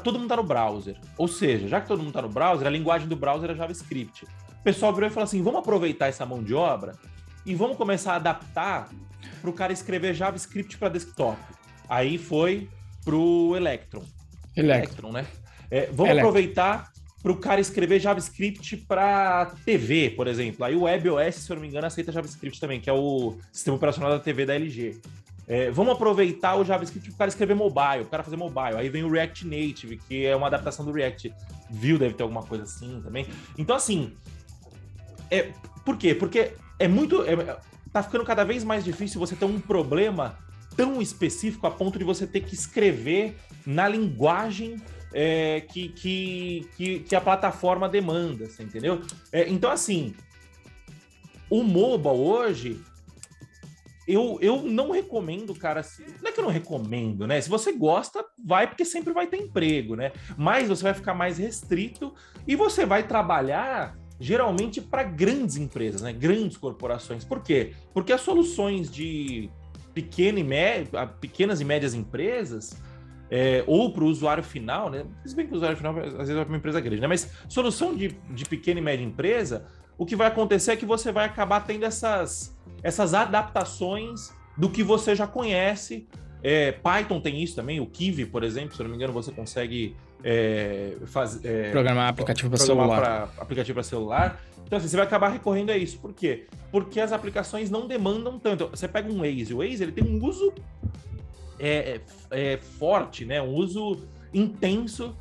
todo mundo está no browser. Ou seja, já que todo mundo está no browser, a linguagem do browser é JavaScript. O pessoal virou e falou assim: vamos aproveitar essa mão de obra e vamos começar a adaptar para o cara escrever JavaScript para desktop. Aí foi pro Electron. Electron, Electron né? É, vamos Electron. aproveitar para o cara escrever JavaScript para TV, por exemplo. Aí o WebOS, se eu não me engano, aceita JavaScript também, que é o sistema operacional da TV da LG. É, vamos aproveitar o JavaScript para o cara escrever mobile, o cara fazer mobile. Aí vem o React Native, que é uma adaptação do React. Vue deve ter alguma coisa assim também. Então, assim, é, por quê? Porque é muito. É, tá ficando cada vez mais difícil você ter um problema tão específico a ponto de você ter que escrever na linguagem é, que, que, que, que, a plataforma demanda, você entendeu? É, então, assim, o mobile hoje, eu, eu não recomendo, cara. Não é que eu não recomendo, né? Se você gosta, vai, porque sempre vai ter emprego, né? Mas você vai ficar mais restrito e você vai trabalhar geralmente para grandes empresas, né? grandes corporações. Por quê? Porque as soluções de pequena e pequenas e médias empresas, é, ou para o usuário final, né? Se bem que o usuário final às vezes é uma empresa grande, né? Mas solução de, de pequena e média empresa, o que vai acontecer é que você vai acabar tendo essas, essas adaptações do que você já conhece. É, Python tem isso também, o Kiwi, por exemplo, se não me engano, você consegue é, faz, é, programar aplicativo para celular. Aplicativo para celular. Então, assim, você vai acabar recorrendo a isso. Por quê? Porque as aplicações não demandam tanto. Você pega um Waze, o Waze ele tem um uso é, é, é forte, né? Um uso intenso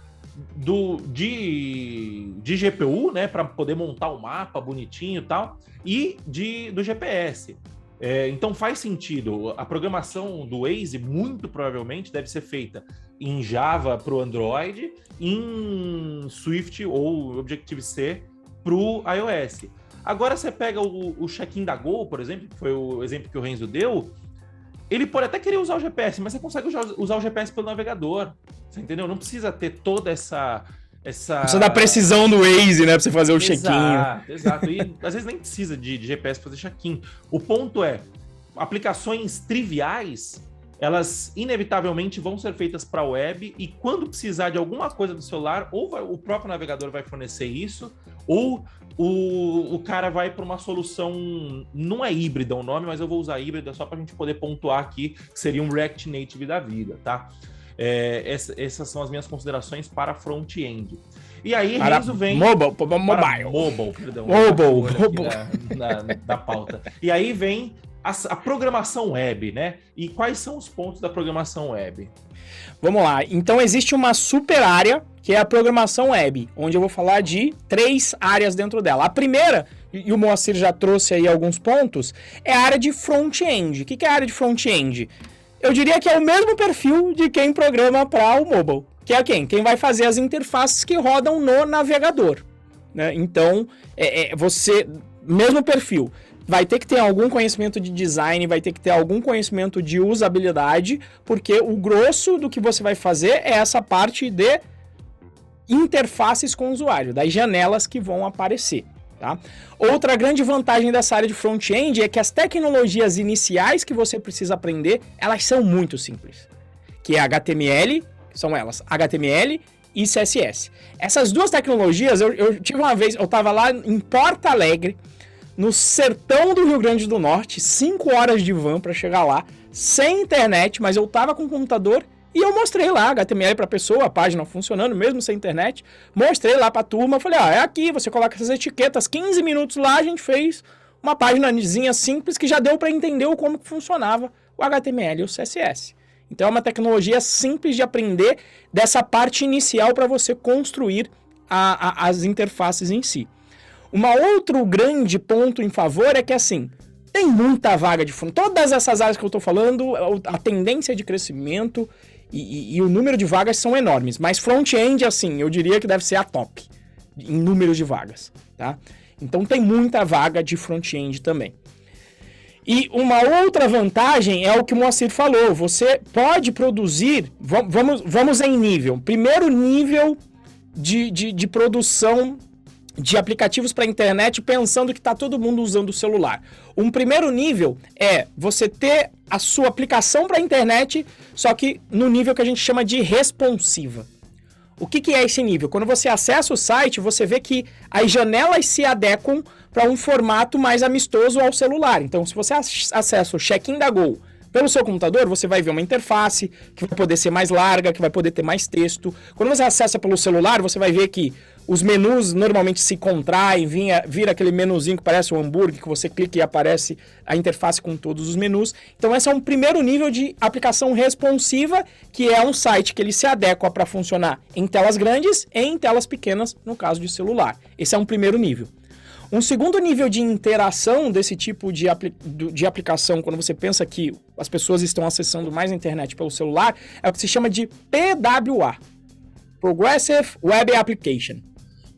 do, de, de GPU, né? Para poder montar o mapa bonitinho e tal, e de, do GPS. É, então faz sentido. A programação do Waze, muito provavelmente, deve ser feita em Java para o Android, em Swift ou Objective-C para o iOS. Agora você pega o, o check-in da Gol, por exemplo, que foi o exemplo que o Renzo deu, ele pode até querer usar o GPS, mas você consegue usar o GPS pelo navegador. Você entendeu? Não precisa ter toda essa essa. Precisa da precisão do Waze, né? Pra você fazer o check-in. Exato, exato. E às vezes nem precisa de, de GPS pra fazer check-in. O ponto é, aplicações triviais, elas inevitavelmente vão ser feitas para web e quando precisar de alguma coisa do celular, ou vai, o próprio navegador vai fornecer isso, ou o, o cara vai para uma solução, não é híbrida o nome, mas eu vou usar híbrida só para a gente poder pontuar aqui, que seria um React Native da vida, tá? É, essa, essas são as minhas considerações para front-end. E aí, para Renzo vem. Mobile, mobile. Mobile, perdão. Mobile, mobile. Na, na, pauta. E aí vem a, a, programação web, né? E quais são os pontos da programação web? Vamos lá. Então, existe uma super área que é a programação web, onde eu vou falar de três áreas dentro dela. A primeira, e o Moacir já trouxe aí alguns pontos, é a área de front-end. O que é a área de front-end? Eu diria que é o mesmo perfil de quem programa para o mobile, que é quem? Quem vai fazer as interfaces que rodam no navegador. Né? Então, é, é, você, mesmo perfil. vai ter que ter algum conhecimento de design, vai ter que ter algum conhecimento de usabilidade, porque o grosso do que você vai fazer é essa parte de interfaces com o usuário, das janelas que vão aparecer. Tá? Outra grande vantagem dessa área de front-end é que as tecnologias iniciais que você precisa aprender, elas são muito simples. Que é HTML, são elas, HTML e CSS. Essas duas tecnologias, eu, eu tive uma vez, eu estava lá em Porto Alegre, no sertão do Rio Grande do Norte, 5 horas de van para chegar lá, sem internet, mas eu tava com o computador e eu mostrei lá HTML para pessoa, a página funcionando mesmo sem internet. Mostrei lá para a turma, falei: "Ah, é aqui, você coloca essas etiquetas, 15 minutos lá a gente fez uma páginazinha simples que já deu para entender como funcionava o HTML e o CSS. Então é uma tecnologia simples de aprender dessa parte inicial para você construir a, a, as interfaces em si. Um outro grande ponto em favor é que assim, tem muita vaga de fundo. Todas essas áreas que eu estou falando, a tendência de crescimento e, e, o número de vagas são enormes. Mas front-end, assim, eu diria que deve ser a top em números de vagas, tá? Então tem muita vaga de front-end também. E uma outra vantagem é o que o Moacir falou. Você pode produzir. Vamos, vamos em nível. Primeiro nível de, de, de produção de aplicativos para internet pensando que está todo mundo usando o celular. Um primeiro nível é você ter a sua aplicação para internet, só que no nível que a gente chama de responsiva. O que, que é esse nível? Quando você acessa o site, você vê que as janelas se adequam para um formato mais amistoso ao celular. Então, se você acessa o check-in da Gol pelo seu computador, você vai ver uma interface que vai poder ser mais larga, que vai poder ter mais texto. Quando você acessa pelo celular, você vai ver que os menus normalmente se contraem, vinha, vira aquele menuzinho que parece um hambúrguer, que você clica e aparece a interface com todos os menus. Então, esse é um primeiro nível de aplicação responsiva, que é um site que ele se adequa para funcionar em telas grandes e em telas pequenas, no caso de celular. Esse é um primeiro nível. Um segundo nível de interação desse tipo de, apli de aplicação, quando você pensa que as pessoas estão acessando mais a internet pelo celular, é o que se chama de PWA Progressive Web Application.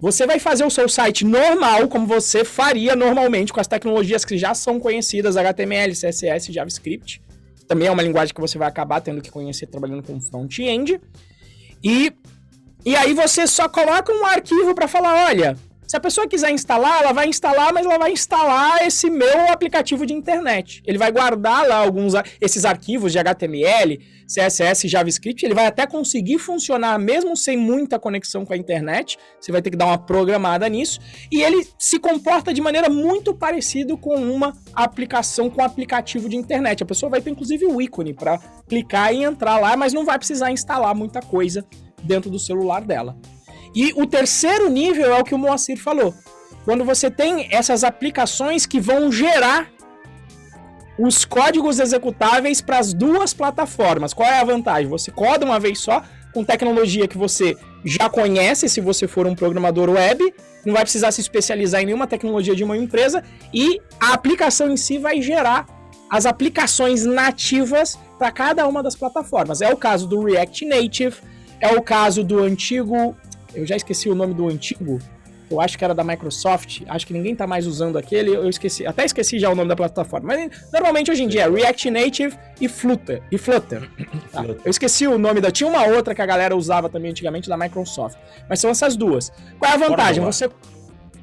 Você vai fazer o seu site normal, como você faria normalmente com as tecnologias que já são conhecidas, HTML, CSS, JavaScript. Também é uma linguagem que você vai acabar tendo que conhecer trabalhando com front-end. E, e aí você só coloca um arquivo para falar, olha, se a pessoa quiser instalar, ela vai instalar, mas ela vai instalar esse meu aplicativo de internet. Ele vai guardar lá alguns esses arquivos de HTML, CSS, JavaScript, ele vai até conseguir funcionar mesmo sem muita conexão com a internet. Você vai ter que dar uma programada nisso. E ele se comporta de maneira muito parecida com uma aplicação com aplicativo de internet. A pessoa vai ter inclusive o ícone para clicar e entrar lá, mas não vai precisar instalar muita coisa dentro do celular dela. E o terceiro nível é o que o Moacir falou. Quando você tem essas aplicações que vão gerar os códigos executáveis para as duas plataformas. Qual é a vantagem? Você coda uma vez só, com tecnologia que você já conhece, se você for um programador web, não vai precisar se especializar em nenhuma tecnologia de uma empresa, e a aplicação em si vai gerar as aplicações nativas para cada uma das plataformas. É o caso do React Native, é o caso do antigo eu já esqueci o nome do antigo, eu acho que era da Microsoft, acho que ninguém tá mais usando aquele, eu esqueci, até esqueci já o nome da plataforma, mas normalmente hoje em dia é React Native e Flutter, e Flutter. Tá. Eu esqueci o nome da, tinha uma outra que a galera usava também antigamente da Microsoft, mas são essas duas. Qual é a vantagem? Você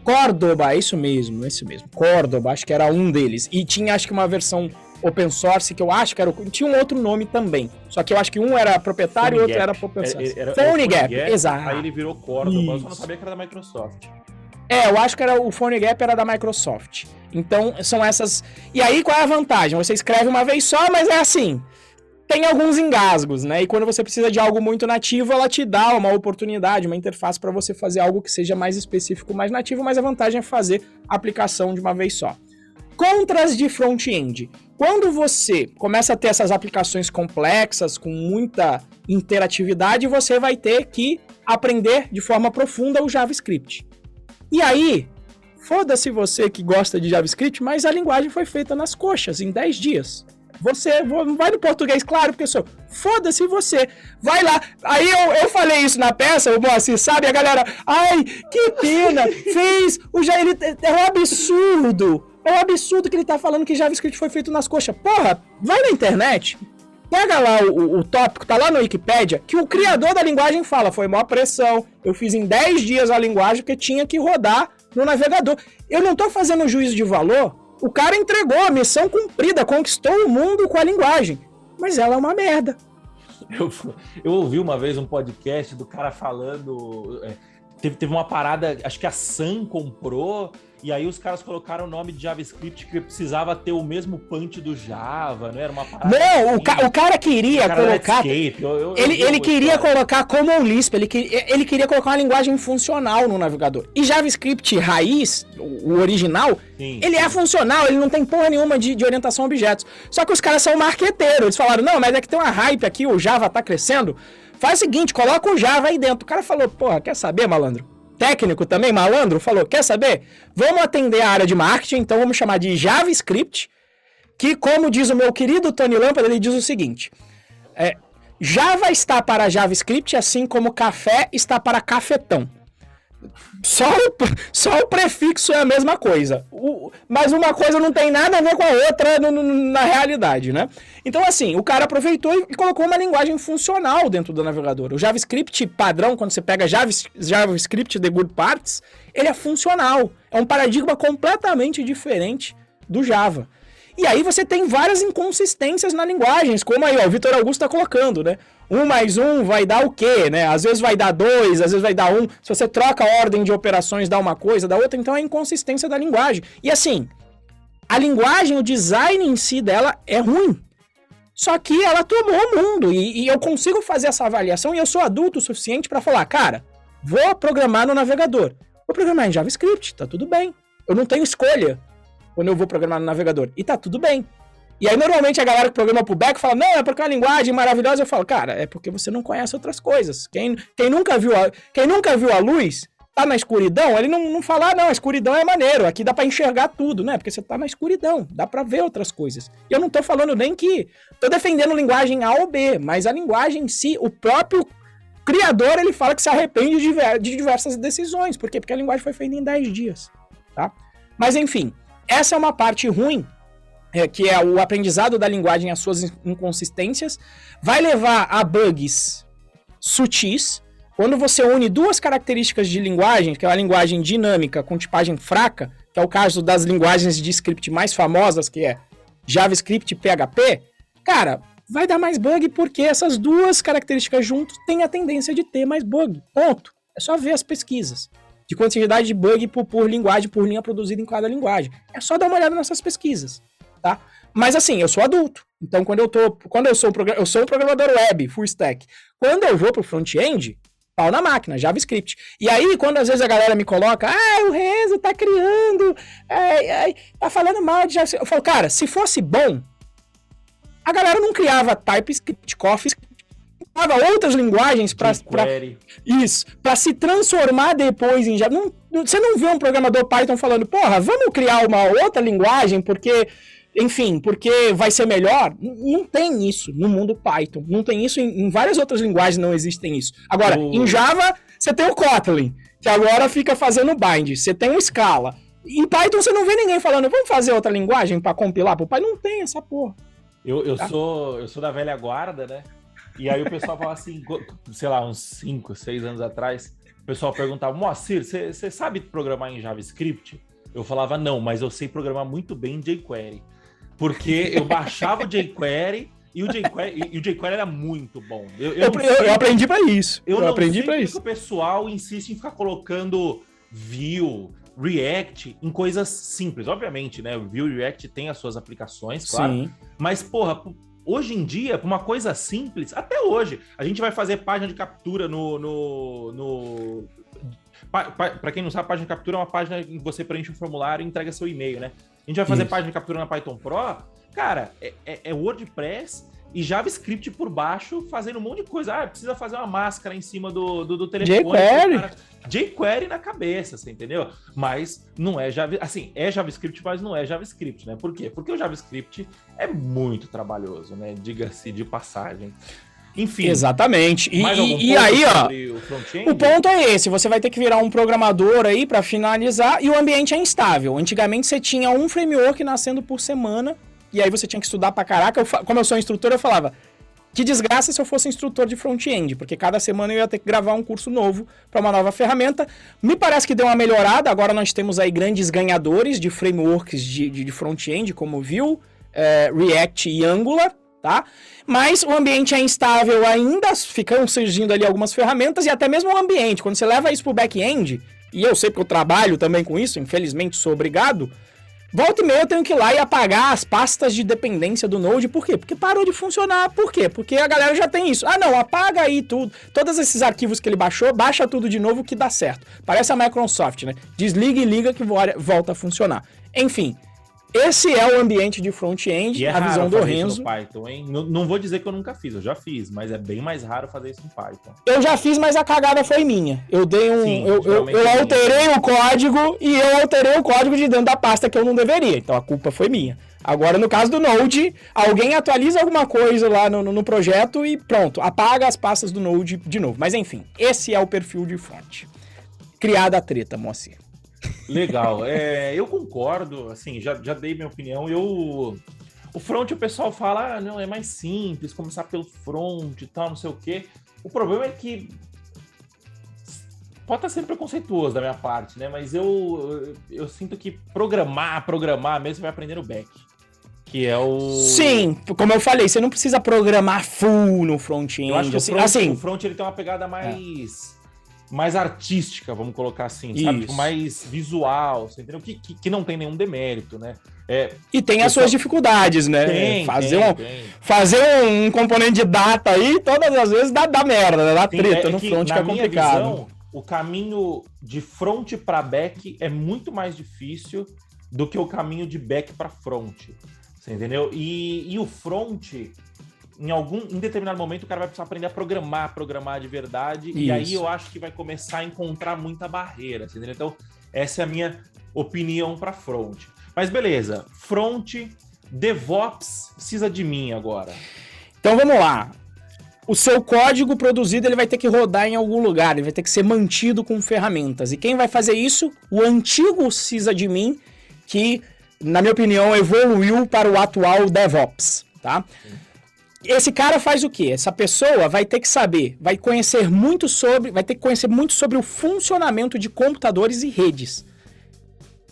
Córdoba, é isso mesmo, é isso mesmo. Córdoba, acho que era um deles. E tinha acho que uma versão open source, que eu acho que era. Tinha um outro nome também. Só que eu acho que um era proprietário e outro era open source. Era, era, Phone Gap, Gap, exato. Aí ele virou Córdoba, eu só não sabia que era da Microsoft. É, eu acho que era o Phone Gap era da Microsoft. Então, são essas. E aí, qual é a vantagem? Você escreve uma vez só, mas é assim. Tem alguns engasgos, né? E quando você precisa de algo muito nativo, ela te dá uma oportunidade, uma interface para você fazer algo que seja mais específico, mais nativo, mas a vantagem é fazer a aplicação de uma vez só. Contras de front-end. Quando você começa a ter essas aplicações complexas, com muita interatividade, você vai ter que aprender de forma profunda o JavaScript. E aí, foda-se você que gosta de JavaScript, mas a linguagem foi feita nas coxas, em 10 dias. Você vai no português, claro, porque sou. Foda-se você. Vai lá. Aí eu, eu falei isso na peça, o Moacir sabe, a galera. Ai, que pena. Fez. O Jair. É um absurdo. É um absurdo que ele tá falando que JavaScript foi feito nas coxas. Porra, vai na internet, pega lá o, o, tópico, tá lá no Wikipedia, que o criador da linguagem fala, foi maior pressão, eu fiz em 10 dias a linguagem porque tinha que rodar no navegador. Eu não tô fazendo juízo de valor, o cara entregou a missão cumprida, conquistou o mundo com a linguagem, mas ela é uma merda. Eu, eu ouvi uma vez um podcast do cara falando... É, teve, teve uma parada, acho que a Sun comprou e aí os caras colocaram o nome de JavaScript que precisava ter o mesmo punch do Java, não era uma parada Não, assim. o, ca o, cara queria o cara colocar. Eu, eu, ele ele queria colocar como um Lisp, ele, que, ele queria colocar uma linguagem funcional no navegador. E JavaScript raiz, o, o original, sim, ele sim. é funcional, ele não tem porra nenhuma de, de orientação a objetos. Só que os caras são marqueteiros. Eles falaram: não, mas é que tem uma hype aqui, o Java tá crescendo. Faz o seguinte, coloca o Java aí dentro. O cara falou: porra, quer saber, malandro? Técnico também, malandro, falou: quer saber? Vamos atender a área de marketing, então vamos chamar de JavaScript, que, como diz o meu querido Tony Lâmpada, ele diz o seguinte: é, Java está para JavaScript, assim como café está para cafetão. Só o, só o prefixo é a mesma coisa. O, mas uma coisa não tem nada a ver com a outra no, no, na realidade, né? Então, assim, o cara aproveitou e, e, colocou uma linguagem funcional dentro do navegador. O JavaScript padrão, quando você pega Java, JavaScript The Good Parts, ele é funcional. É um paradigma completamente diferente do Java. E aí você tem várias inconsistências na linguagem, como aí, ó, o Vitor Augusto está colocando, né? Um mais um vai dar o quê, né? Às vezes vai dar dois, às vezes vai dar um. Se você troca a ordem de operações, dá uma coisa, dá outra, então é a inconsistência da linguagem. E assim, a linguagem, o design em si dela é ruim. Só que ela tomou o mundo e, e eu consigo fazer essa avaliação e eu sou adulto o suficiente para falar, cara, vou programar no navegador. Vou programar em JavaScript, tá tudo bem. Eu não tenho escolha quando eu vou programar no navegador. E tá tudo bem. E aí, normalmente, a galera que programa pro back fala, não, é porque é uma linguagem maravilhosa. Eu falo, cara, é porque você não conhece outras coisas. Quem, quem, nunca, viu a, quem nunca viu a luz, tá na escuridão, ele não, não fala, ah, não, a escuridão é maneiro, aqui dá para enxergar tudo, né? Porque você tá na escuridão, dá para ver outras coisas. E eu não tô falando nem que tô defendendo linguagem A ou B, mas a linguagem em si, o próprio criador, ele fala que se arrepende de, diversas decisões. Por quê? Porque a linguagem foi feita em 10 dias, tá? Mas enfim, essa é uma parte ruim, é, que é o aprendizado da linguagem as suas inconsistências, vai levar a bugs sutis. Quando você une duas características de linguagem, que é a linguagem dinâmica com tipagem fraca, que é o caso das linguagens de script mais famosas, que é JavaScript e PHP, cara, vai dar mais bug porque essas duas características juntos têm a tendência de ter mais bug. Ponto. É só ver as pesquisas de quantidade de bug por, por linguagem, por linha produzida em cada linguagem. É só dar uma olhada nessas pesquisas, tá? Mas assim, eu sou adulto. Então, quando eu tô, quando eu sou, eu sou um programador web, full stack. Quando eu vou pro front-end, pau na máquina, JavaScript. E aí, quando às vezes a galera me coloca, ah, o Renzo tá criando, tá falando mal de JavaScript. Eu falo, cara, se fosse bom, a galera não criava TypeScript, CoffeeScript, outras linguagens para isso, para se transformar depois em Java. Não, você não vê um programador Python falando, porra, vamos criar uma outra linguagem porque, enfim, porque vai ser melhor? Não tem isso no mundo Python. Não tem isso em, em várias outras linguagens não existem isso. Agora, em Java você tem o Kotlin, que agora fica fazendo bind. Você tem o Scala. Em Python você não vê ninguém falando, vamos fazer outra linguagem para compilar pro Python. Não tem essa porra. Eu, eu, tá? sou, eu sou da velha guarda, né? E aí o pessoal fala assim, sei lá, uns 5, 6 anos atrás, o pessoal perguntava, Moacir, você sabe programar em JavaScript? Eu falava, não, mas eu sei programar muito bem em jQuery. Porque eu baixava o jQuery e o jQuery, e o jQuery era muito bom. Eu, eu, eu, eu aprendi para isso. Eu, eu aprendi para isso. o pessoal insiste em ficar colocando view, React em coisas simples. Obviamente, né? O Vue e React tem as suas aplicações, claro. Sim. Mas, porra, Hoje em dia, uma coisa simples, até hoje, a gente vai fazer página de captura no. no, no... Para quem não sabe, página de captura é uma página que você preenche um formulário e entrega seu e-mail, né? A gente vai fazer Isso. página de captura na Python Pro. Cara, é, é, é WordPress e JavaScript por baixo fazendo um monte de coisa. Ah, precisa fazer uma máscara em cima do, do, do telefone. jQuery. jQuery na cabeça, você entendeu? Mas não é JavaScript. Assim, é JavaScript, mas não é JavaScript, né? Por quê? Porque o JavaScript é muito trabalhoso, né? Diga-se de passagem. Enfim. Exatamente. E, e, e aí, ó, o, ponto é esse: você vai ter que virar um programador aí para finalizar e o ambiente é instável. Antigamente você tinha um framework nascendo por semana e aí você tinha que estudar pra caraca. Eu, como eu sou instrutor, eu falava. Que desgraça se eu fosse instrutor de front-end, porque cada semana eu ia ter que gravar um curso novo para uma nova ferramenta. Me parece que deu uma melhorada, agora nós temos aí grandes ganhadores de frameworks de, de, de front-end, como Vue, é, React e Angular, tá? Mas o ambiente é instável ainda, ficam surgindo ali algumas ferramentas e até mesmo o ambiente. Quando você leva isso para o back-end, e eu sei porque eu trabalho também com isso, infelizmente sou obrigado, volta e meia eu tenho que ir lá e apagar as pastas de dependência do Node. Por quê? Porque parou de funcionar. Por quê? Porque a galera já tem isso. Ah, não, apaga aí tudo. Todos esses arquivos que ele baixou, baixa tudo de novo que dá certo. Parece a Microsoft, né? Desliga e liga que volta a funcionar. Enfim, esse é o ambiente de front-end, é a visão do Renzo. Python, hein? Não, não, vou dizer que eu nunca fiz, eu já fiz, mas é bem mais raro fazer isso em Python. Eu já fiz, mas a cagada foi minha. Eu dei um. Sim, eu, eu, eu é alterei o código e eu alterei o código de dentro da pasta que eu não deveria. Então a culpa foi minha. Agora, no caso do Node, alguém atualiza alguma coisa lá no, no, no projeto e pronto, apaga as pastas do Node de novo. Mas enfim, esse é o perfil de front. Criada a treta, Moacir. Legal. É, eu concordo, assim, já, já dei minha opinião. Eu. O front, o pessoal fala, ah, não, é mais simples, começar pelo front e tal, não sei o quê. O problema é que. Pode estar sendo preconceituoso da minha parte, né? Mas eu, eu sinto que programar, programar mesmo vai aprender o back. Que é o. Sim, como eu falei, você não precisa programar full no front-end. Eu acho que o assim, front, assim, o front ele tem uma pegada mais. É mais artística, vamos colocar assim, sabe? Tipo, mais visual, você entendeu? Que, que, que, não tem nenhum demérito, né? É, e tem as suas dificuldades, né? Tem, fazer, tem, um, tem. fazer um componente de data aí, todas as vezes dá, dá merda, dá tem, treta é, no front, que, que é complicado. Visão, o caminho de front para back é muito mais difícil do que o caminho de back para front. Você entendeu? E, e o front, em algum em determinado momento o cara vai precisar aprender a programar, programar de verdade, Isso. e aí eu acho que vai começar a encontrar muita barreira, entendeu? Então, essa é a minha opinião para front. Mas beleza, front DevOps precisa de mim agora. Então vamos lá. O seu código produzido ele vai ter que rodar em algum lugar, ele vai ter que ser mantido com ferramentas. E quem vai fazer isso? O antigo mim, que, na minha opinião, evoluiu para o atual DevOps, tá? Sim esse cara faz o quê? Essa pessoa vai ter que saber, vai conhecer muito sobre, vai ter que conhecer muito sobre o funcionamento de computadores e redes.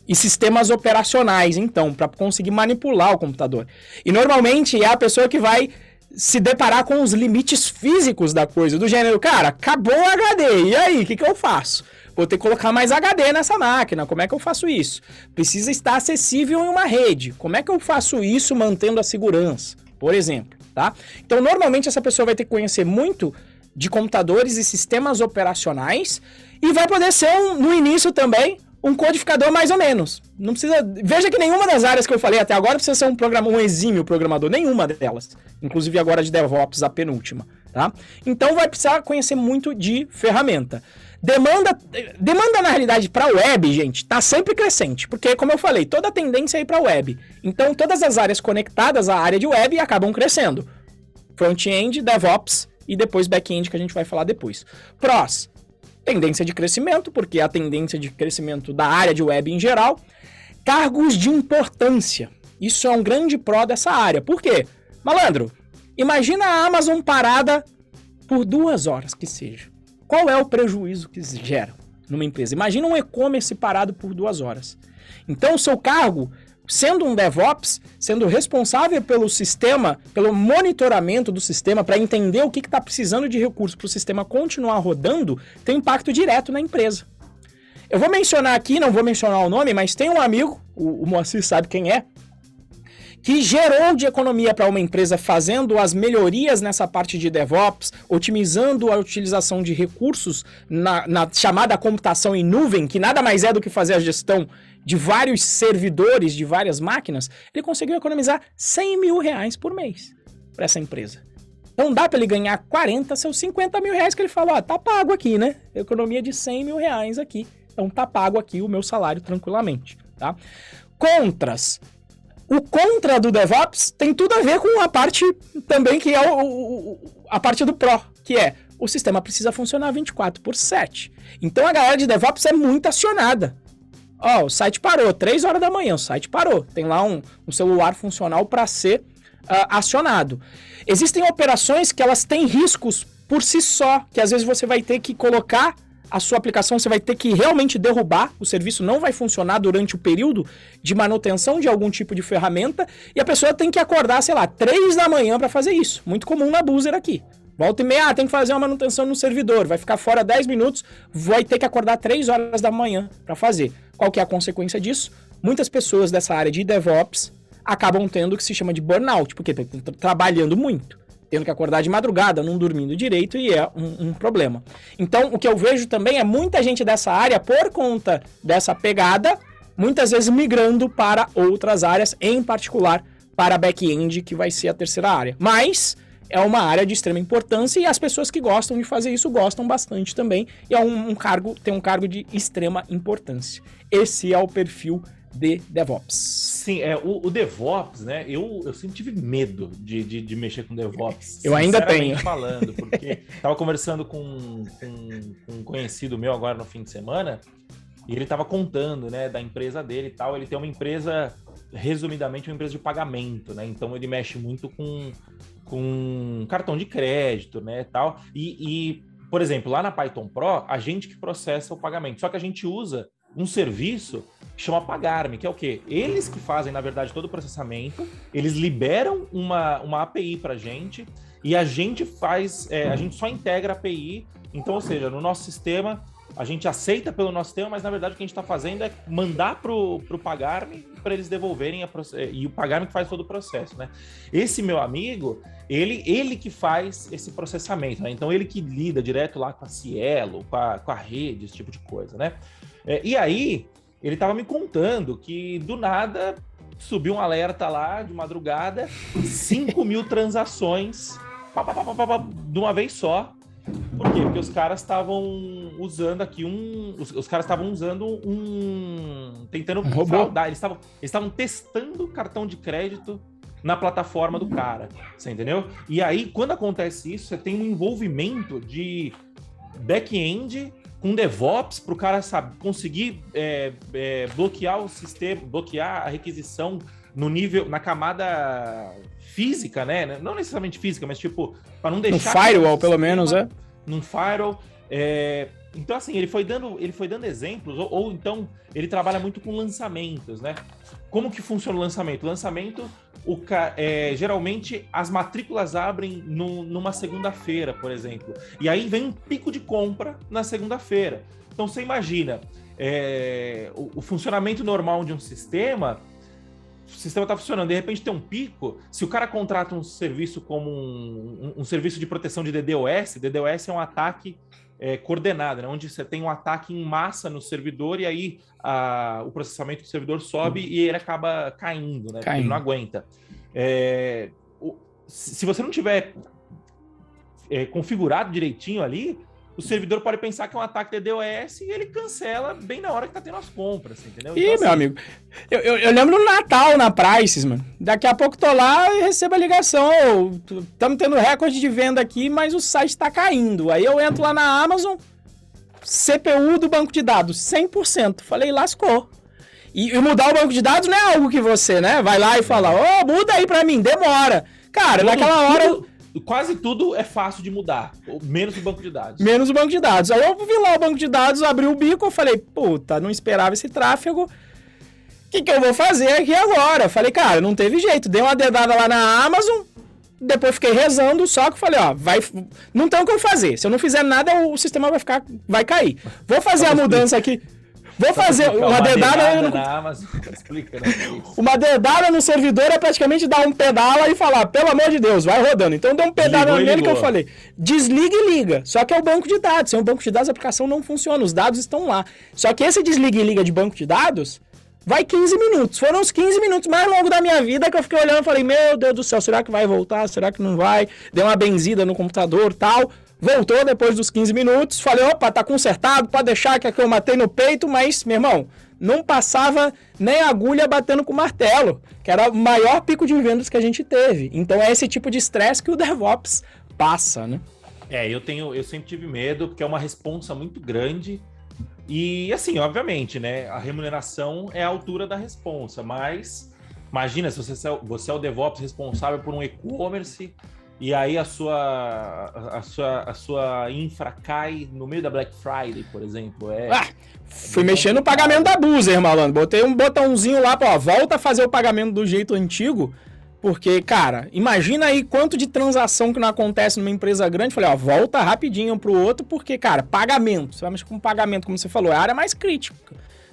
E sistemas operacionais, então, para conseguir manipular o computador. E normalmente é a pessoa que vai se deparar com os limites físicos da coisa, do gênero, cara, acabou o HD, e aí, o que, que eu faço? Vou ter que colocar mais HD nessa máquina, como é que eu faço isso? Precisa estar acessível em uma rede, como é que eu faço isso mantendo a segurança? Por exemplo tá? Então, normalmente essa pessoa vai ter que conhecer muito de computadores e sistemas operacionais e vai poder ser, um, no início também, um codificador mais ou menos. Não precisa. Veja que nenhuma das áreas que eu falei até agora precisa ser um programa, um exímio programador, nenhuma delas. Inclusive agora de DevOps, a penúltima, tá? Então vai precisar conhecer muito de ferramenta. Demanda, demanda na realidade para web, gente, tá sempre crescente, porque como eu falei, toda a tendência é ir para web. Então todas as áreas conectadas à área de web acabam crescendo. Front-end, DevOps e depois back-end que a gente vai falar depois. Pros, tendência de crescimento, porque a tendência de crescimento da área de web em geral. Cargos de importância. Isso é um grande pró dessa área. Por quê? Malandro, imagina a Amazon parada por duas horas que seja. Qual é o prejuízo que gera numa empresa? Imagina um e-commerce parado por duas horas. Então, o seu cargo, sendo um DevOps, sendo responsável pelo sistema, pelo monitoramento do sistema, para entender o que está precisando de recursos para o sistema continuar rodando, tem impacto direto na empresa. Eu vou mencionar aqui, não vou mencionar o nome, mas tem um amigo, o, o Moacir sabe quem é, que gerou de economia para uma empresa fazendo as melhorias nessa parte de DevOps, otimizando a utilização de recursos na, na chamada computação em nuvem, que nada mais é do que fazer a gestão de vários servidores, de várias máquinas, ele conseguiu economizar 100 mil reais por mês para essa empresa. Então dá para ele ganhar 40, seus 50 mil reais que ele falou, ó, tá pago aqui, né? Economia de 100 mil reais aqui. Então tá pago aqui o meu salário tranquilamente, tá? Contras O contra do DevOps tem tudo a ver com a parte também que é o, o, a parte do Pro, que é o sistema precisa funcionar 24 por 7. Então a galera de DevOps é muito acionada. Ó, o site parou, 3 horas da manhã, o site parou. Tem lá um, um celular funcional para ser uh, acionado. Existem operações que elas têm riscos por si só, que às vezes você vai ter que colocar a sua aplicação, você vai ter que realmente derrubar, o serviço não vai funcionar durante o período de manutenção de algum tipo de ferramenta, e a pessoa tem que acordar, sei lá, 3 da manhã para fazer isso. Muito comum na Boozer aqui. Volta e meia, ah, tem que fazer uma manutenção no servidor, vai ficar fora 10 minutos, vai ter que acordar 3 horas da manhã para fazer. Qual que é a consequência disso? Muitas pessoas dessa área de DevOps acabam tendo o que se chama de burnout, porque estão trabalhando muito, tendo que acordar de madrugada, não dormindo direito, e é um, um, problema. Então, o que eu vejo também é muita gente dessa área, por conta dessa pegada, muitas vezes migrando para outras áreas, em particular para back-end, que vai ser a terceira área. Mas é uma área de extrema importância e as pessoas que gostam de fazer isso gostam bastante também. E é um, um cargo, tem um cargo de extrema importância. Esse é o perfil de DevOps. Sim, é, o, o DevOps, né? Eu, eu sempre tive medo de, de, de mexer com DevOps. Eu ainda tenho. falando, porque tava conversando com, com, com, um conhecido meu agora no fim de semana, e ele tava contando, né, da empresa dele e tal. Ele tem uma empresa, resumidamente, uma empresa de pagamento, né? Então ele mexe muito com, com cartão de crédito, né, tal. E, e, por exemplo, lá na Python Pro, a gente que processa o pagamento. Só que a gente usa um serviço que chama Pagar-me, que é o quê? Eles que fazem, na verdade, todo o processamento, eles liberam uma, uma API para gente e a gente faz, é, a gente só integra a API. Então, ou seja, no nosso sistema, a gente aceita pelo nosso sistema, mas na verdade o que a gente está fazendo é mandar para o Pagar-me para eles devolverem a, e o Pagar-me que faz todo o processo, né? Esse meu amigo, ele, ele que faz esse processamento, né? Então ele que lida direto lá com a Cielo, com a, com a rede, esse tipo de coisa, né? É, e aí, ele estava me contando que do nada subiu um alerta lá de madrugada, 5 mil transações pá, pá, pá, de uma vez só. Por quê? Porque os caras estavam usando aqui um. Os, os caras estavam usando um. Tentando um fraudar. Eles estavam testando o cartão de crédito na plataforma do cara. Você entendeu? E aí, quando acontece isso, você tem um envolvimento de back-end com DevOps para o cara sabe, conseguir é, é, bloquear o sistema, bloquear a requisição no nível, na camada física, né? Não necessariamente física, mas tipo, para não deixar. No firewall, pelo menos, é? Num firewall. É... Então, assim, ele foi dando, ele foi dando exemplos, ou, ou, então ele trabalha muito com lançamentos, né? Como que funciona o lançamento? O lançamento, o, é, geralmente as matrículas abrem no, numa segunda-feira, por exemplo. E aí vem um pico de compra na segunda-feira. Então você imagina é, o, o, funcionamento normal de um sistema. O sistema está funcionando, de repente tem um pico. Se o cara contrata um serviço como um, um, um serviço de proteção de DDoS, DDoS é um ataque é, coordenada, né? onde você tem um ataque em massa no servidor e aí a, o processamento do servidor sobe e ele acaba caindo, né? Caindo. Ele não aguenta. É, o, se você não tiver é, configurado direitinho ali, o servidor pode pensar que é um ataque de DOS e ele cancela bem na hora que tá tendo as compras, entendeu? Ih, então, assim... meu amigo, eu, eu, eu, lembro no Natal, na Prices, mano. Daqui a pouco tô lá e recebo a ligação. Estamos tendo recorde de venda aqui, mas o site tá caindo. Aí eu entro lá na Amazon, CPU do banco de dados, 100%. Falei, lascou. E, e mudar o banco de dados não é algo que você, né, vai lá e fala, ô, oh, muda aí pra mim, demora. Cara, tudo, naquela hora... Tudo quase tudo é fácil de mudar, menos o banco de dados. Menos o banco de dados. Aí eu vi lá o banco de dados, abri o bico, eu falei, puta, não esperava esse tráfego. O que, que eu vou fazer aqui agora? Falei, cara, não teve jeito. Dei uma dedada lá na Amazon, depois fiquei rezando, só que falei, ó, vai, não tem o que fazer. Se eu não fizer nada, o sistema vai ficar, vai cair. Vou fazer a mudança aqui. Vou fazer uma dedada. No... Amazon, explica, né? Uma dedada no servidor é praticamente dar um pedala e falar, pelo amor de Deus, vai rodando. Então deu um pedala nele que eu falei, desliga e liga. Só que é o banco de dados. Sem o banco de dados, a aplicação não funciona, os dados estão lá. Só que esse desliga e liga de banco de dados vai 15 minutos. Foram os 15 minutos mais longos da minha vida que eu fiquei olhando e falei, meu Deus do céu, será que vai voltar? Será que não vai? Deu uma benzida no computador tal. Voltou depois dos 15 minutos, falei, opa, tá consertado, pode deixar que aqui eu matei no peito, mas, meu irmão, não passava nem agulha batendo com martelo, que era o maior pico de vendas que a gente teve. Então é esse tipo de estresse que o DevOps passa, né? É, eu tenho, eu sempre tive medo, porque é uma responsa muito grande. E assim, obviamente, né? A remuneração é a altura da responsa, mas imagina se você, é você é o DevOps responsável por um e-commerce e aí a sua, a, sua, a sua infra cai no meio da Black Friday, por exemplo. É, ah, fui é mexer no pagamento da Boozer, malandro. Botei um botãozinho lá, ó, volta a fazer o pagamento do jeito antigo. Porque, cara, imagina aí quanto de transação que não acontece numa empresa grande. Falei, ó, volta rapidinho pro outro, porque, cara, pagamento. Você vai mexer com pagamento, como você falou, é a área mais crítica.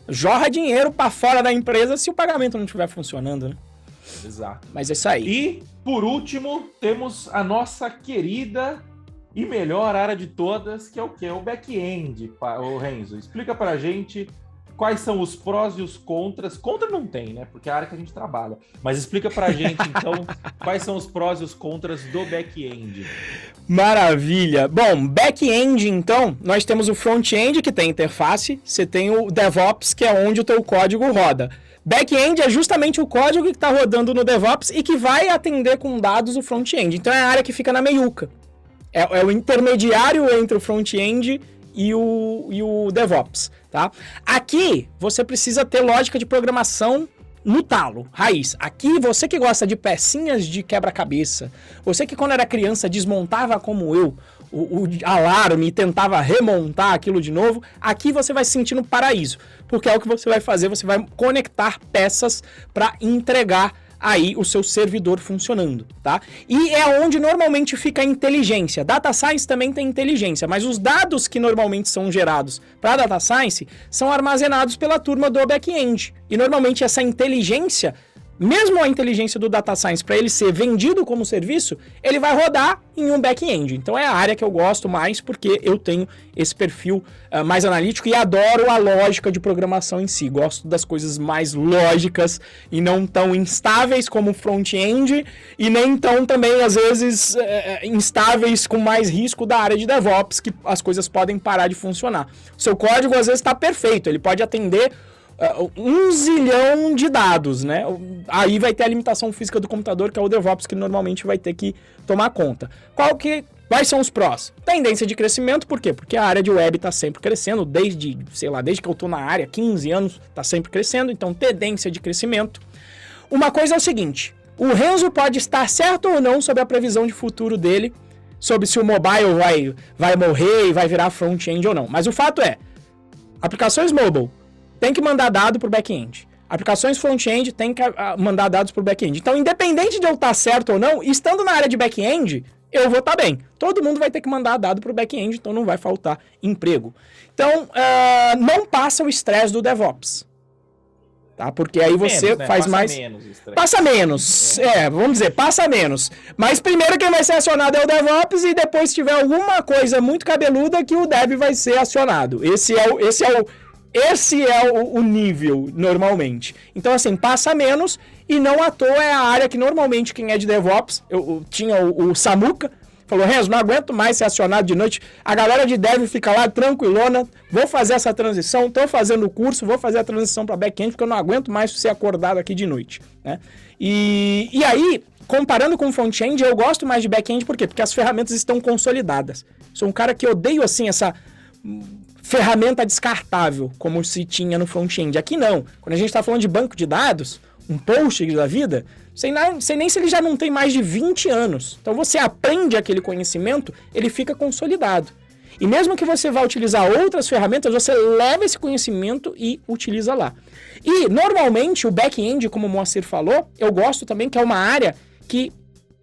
Jorra dinheiro para fora da empresa se o pagamento não estiver funcionando, né? Exato. Mas é isso aí. E, por último, temos a nossa querida e melhor área de todas, que é o que? O back-end, o Renzo. Explica pra gente quais são os prós e os contras. Contra não tem, né? Porque é a área que a gente trabalha. Mas explica pra gente, então, quais são os prós e os contras do back-end. Maravilha. Bom, back-end, então, nós temos o front-end, que tem interface. Você tem o DevOps, que é onde o teu código roda. Back-end é justamente o código que está rodando no DevOps e que vai atender com dados o front-end. Então é a área que fica na meiuca. É, é o intermediário entre o front-end e o, e o DevOps, tá? Aqui você precisa ter lógica de programação no talo, raiz. Aqui você que gosta de pecinhas de quebra-cabeça, você que quando era criança desmontava como eu o, o alarme e tentava remontar aquilo de novo, aqui você vai se sentir no paraíso, porque é o que você vai fazer, você vai conectar peças para entregar aí o seu servidor funcionando, tá? E é onde normalmente fica a inteligência. Data Science também tem inteligência, mas os dados que normalmente são gerados para Data Science são armazenados pela turma do back-end. E normalmente essa inteligência mesmo a inteligência do data science para ele ser vendido como serviço, ele vai rodar em um back-end. Então é a área que eu gosto mais porque eu tenho esse perfil uh, mais analítico e adoro a lógica de programação em si. Gosto das coisas mais lógicas e não tão instáveis como front-end e nem tão também às vezes uh, instáveis com mais risco da área de DevOps que as coisas podem parar de funcionar. Seu código às vezes está perfeito, ele pode atender um zilhão de dados, né? Aí vai ter a limitação física do computador, que é o DevOps, que normalmente vai ter que tomar conta. Qual que, Quais são os prós? Tendência de crescimento, por quê? Porque a área de web está sempre crescendo, desde, sei lá, desde que eu estou na área, 15 anos, está sempre crescendo, então tendência de crescimento. Uma coisa é o seguinte, o Renzo pode estar certo ou não sobre a previsão de futuro dele, sobre se o mobile vai, vai morrer e vai virar front-end ou não. Mas o fato é, aplicações mobile tem que mandar dado para o back-end. Aplicações front-end tem que ah, mandar dados para o back-end. Então, independente de eu estar certo ou não, estando na área de back-end, eu vou estar bem. Todo mundo vai ter que mandar dado para o back-end, então não vai faltar emprego. Então, uh, não passa o estresse do DevOps. Tá? Porque aí você menos, né? faz passa mais. Menos passa menos. É. é, vamos dizer, passa menos. Mas primeiro quem vai ser acionado é o DevOps e depois, se tiver alguma coisa muito cabeluda, que o Dev vai ser acionado. Esse é o, esse é o, esse é o, o, nível, normalmente. Então, assim, passa menos e não à toa é a área que normalmente quem é de DevOps, eu, eu tinha o, o, Samuca, falou, Renzo, não aguento mais ser acionado de noite, a galera de Dev fica lá tranquilona, vou fazer essa transição, estou fazendo o curso, vou fazer a transição para back-end, porque eu não aguento mais ser acordado aqui de noite, né? E, e aí, comparando com front-end, eu gosto mais de back-end, por quê? Porque as ferramentas estão consolidadas. Sou um cara que odeio, assim, essa ferramenta descartável, como se tinha no front-end. Aqui não. Quando a gente está falando de banco de dados, um post da vida, sei, nem se ele já não tem mais de 20 anos. Então você aprende aquele conhecimento, ele fica consolidado. E mesmo que você vá utilizar outras ferramentas, você leva esse conhecimento e utiliza lá. E normalmente o back-end, como o Moacir falou, eu gosto também que é uma área que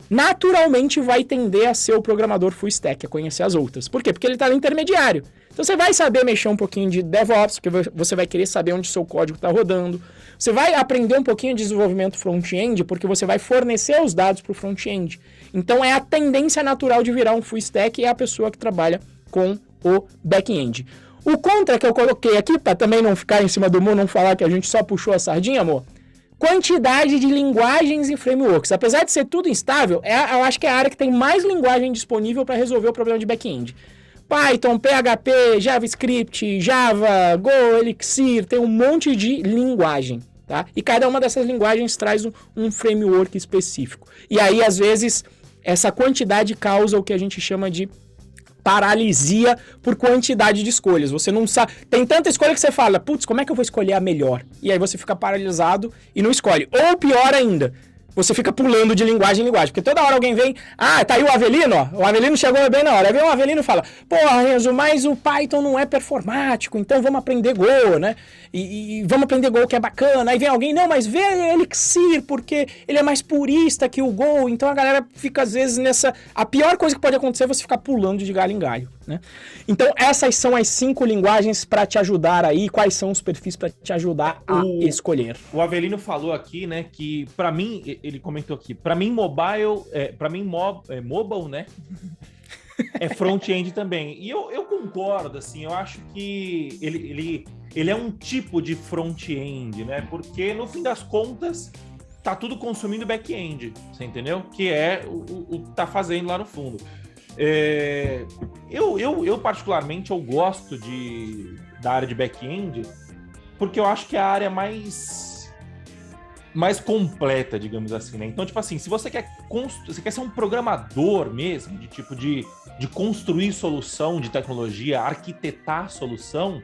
naturalmente vai tender a ser o programador full stack, a conhecer as outras. Por quê? Porque ele está no intermediário. Então você vai saber mexer um pouquinho de DevOps, porque você vai querer saber onde seu código está rodando. Você vai aprender um pouquinho de desenvolvimento front-end, porque você vai fornecer os dados para o front-end. Então é a tendência natural de virar um full stack e é a pessoa que trabalha com o back-end. O contra que eu coloquei aqui, para também não ficar em cima do muro, não falar que a gente só puxou a sardinha, amor. Quantidade de linguagens e frameworks. Apesar de ser tudo instável, é, eu acho que é a área que tem mais linguagem disponível para resolver o problema de back-end. Python, PHP, JavaScript, Java, Go, Elixir, tem um monte de linguagem. Tá? E cada uma dessas linguagens traz um, um framework específico. E aí, às vezes, essa quantidade causa o que a gente chama de paralisia por quantidade de escolhas. Você não sabe. Tem tanta escolha que você fala, putz, como é que eu vou escolher a melhor? E aí você fica paralisado e não escolhe. Ou pior ainda, você fica pulando de linguagem em linguagem. Porque toda hora alguém vem, ah, tá aí o Avelino, ó. O Avelino chegou bem na hora. Aí vem o Avelino e fala, pô, Renzo, mas o Python não é performático, então vamos aprender Go, né? E, e, vamos aprender Go que é bacana. Aí vem alguém, não, mas vê Elixir, porque ele é mais purista que o Go. Então a galera fica às vezes nessa. A pior coisa que pode acontecer é você ficar pulando de galho em galho. Né? Então essas são as cinco linguagens para te ajudar aí. Quais são os perfis para te ajudar a o, escolher? O Avelino falou aqui, né, que para mim ele comentou aqui, para mim mobile, é, para mim mob, é, mobile, né? é front-end também. E eu, eu concordo, assim, eu acho que ele, ele, ele é um tipo de front-end, né? Porque no fim das contas tá tudo consumindo back-end, você entendeu? Que é o, o, o que tá fazendo lá no fundo. É, eu, eu, eu, particularmente, eu gosto de, da área de back-end porque eu acho que é a área mais mais completa, digamos assim, né? Então, tipo assim, se você quer constru... você quer ser um programador mesmo, de tipo de, de construir solução de tecnologia, arquitetar solução,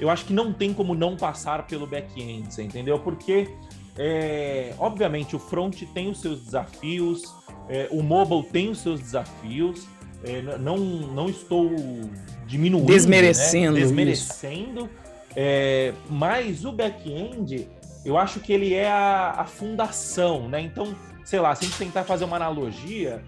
eu acho que não tem como não passar pelo back-end, você entendeu? Porque, é, obviamente, o front tem os seus desafios, é, o mobile tem os seus desafios, é, não, não estou diminuindo, desmerecendo, né? desmerecendo, é, mas o back-end eu acho que ele é a, a, fundação, né? Então, sei lá, se a gente tentar fazer uma analogia,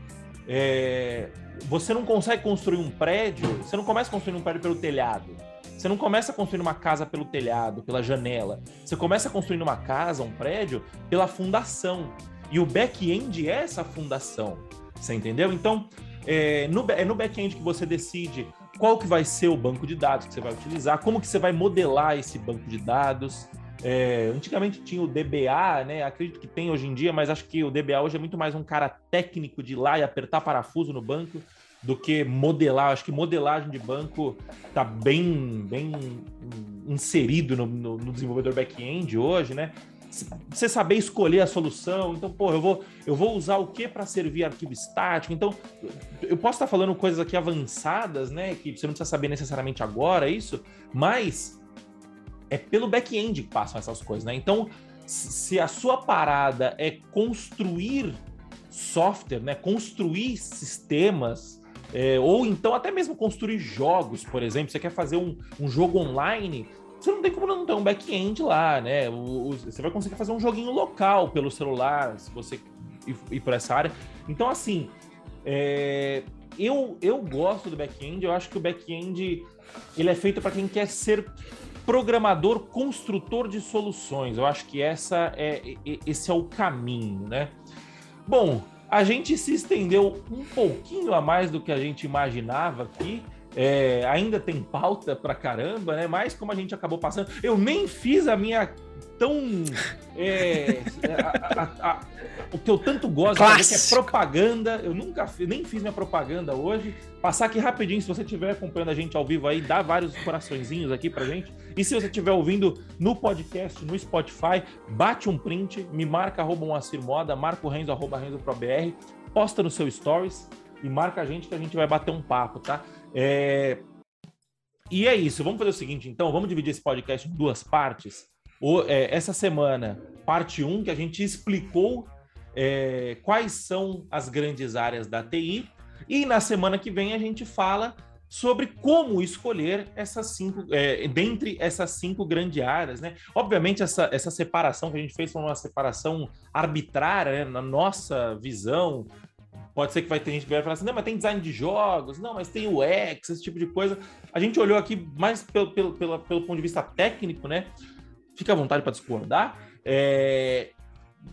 é, você não consegue construir um prédio, você não começa construindo um prédio pelo telhado. Você não começa construindo uma casa pelo telhado, pela janela. Você começa construindo uma casa, um prédio, pela fundação. E o back-end é essa fundação. Você entendeu? Então, é no, é no back-end que você decide qual que vai ser o banco de dados que você vai utilizar, como que você vai modelar esse banco de dados. É, antigamente tinha o DBA, né? Acredito que tem hoje em dia, mas acho que o DBA hoje é muito mais um cara técnico de ir lá e apertar parafuso no banco do que modelar. Acho que modelagem de banco está bem, bem inserido no, no, no desenvolvedor back-end hoje, né? Você saber escolher a solução. Então, pô, eu vou, eu vou usar o que para servir arquivo estático. Então, eu posso estar falando coisas aqui avançadas, né? Que você não precisa saber necessariamente agora isso, mas é pelo back-end que passam essas coisas, né? Então, se a sua parada é construir software, né? Construir sistemas, é, ou então até mesmo construir jogos, por exemplo, você quer fazer um, um jogo online, você não tem como não ter um back-end lá, né? O, o, você vai conseguir fazer um joguinho local pelo celular, se você ir, ir por essa área. Então, assim, é, eu, eu gosto do back-end, eu acho que o back-end ele é feito para quem quer ser programador construtor de soluções. Eu acho que essa é, esse é o caminho, né? Bom, a gente se estendeu um pouquinho a mais do que a gente imaginava aqui. É, ainda tem pauta pra caramba, né? Mas como a gente acabou passando, eu nem fiz a minha tão. É, a, a, a, o que eu tanto gosto que é propaganda. Eu nunca nem fiz minha propaganda hoje. Passar aqui rapidinho, se você estiver acompanhando a gente ao vivo aí, dá vários coraçõezinhos aqui pra gente. E se você estiver ouvindo no podcast, no Spotify, bate um print, me marca arroba Moacir Moda, marca o Renzo, arroba Renzo ProBR, posta no seu stories e marca a gente que a gente vai bater um papo, tá? É... E é isso, vamos fazer o seguinte, então, vamos dividir esse podcast em duas partes. O, é, essa semana, parte 1, um, que a gente explicou é, quais são as grandes áreas da TI. E na semana que vem a gente fala sobre como escolher essas cinco, é, dentre essas cinco grandes áreas, né? Obviamente, essa, essa separação que a gente fez foi uma separação arbitrária, né? na nossa visão. Pode ser que vai ter gente que vai falar assim, não, mas tem design de jogos, não, mas tem UX, esse tipo de coisa. A gente olhou aqui mais pelo, pelo, pelo, pelo ponto de vista técnico, né? Fica à vontade para discordar. É,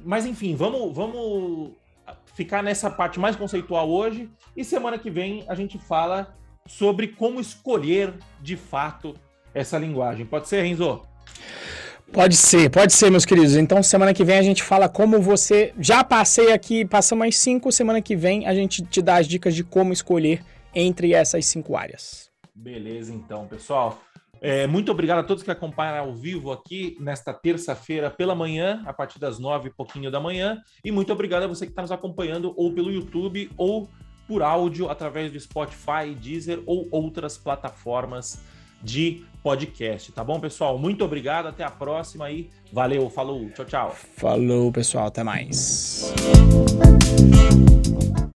mas enfim, vamos, vamos ficar nessa parte mais conceitual hoje e semana que vem a gente fala sobre como escolher de fato essa linguagem. Pode ser, Renzo? Pode ser, pode ser, meus queridos. Então, semana que vem a gente fala como você. Já passei aqui, passamos mais cinco. Semana que vem a gente te dá as dicas de como escolher entre essas cinco áreas. Beleza, então, pessoal. É, muito obrigado a todos que acompanham ao vivo aqui nesta terça-feira pela manhã, a partir das nove e pouquinho da manhã. E muito obrigado a você que está nos acompanhando ou pelo YouTube ou por áudio através do Spotify, Deezer ou outras plataformas de podcast, tá bom, pessoal? Muito obrigado, até a próxima aí. Valeu, falou, tchau, tchau. Falou, pessoal, até mais.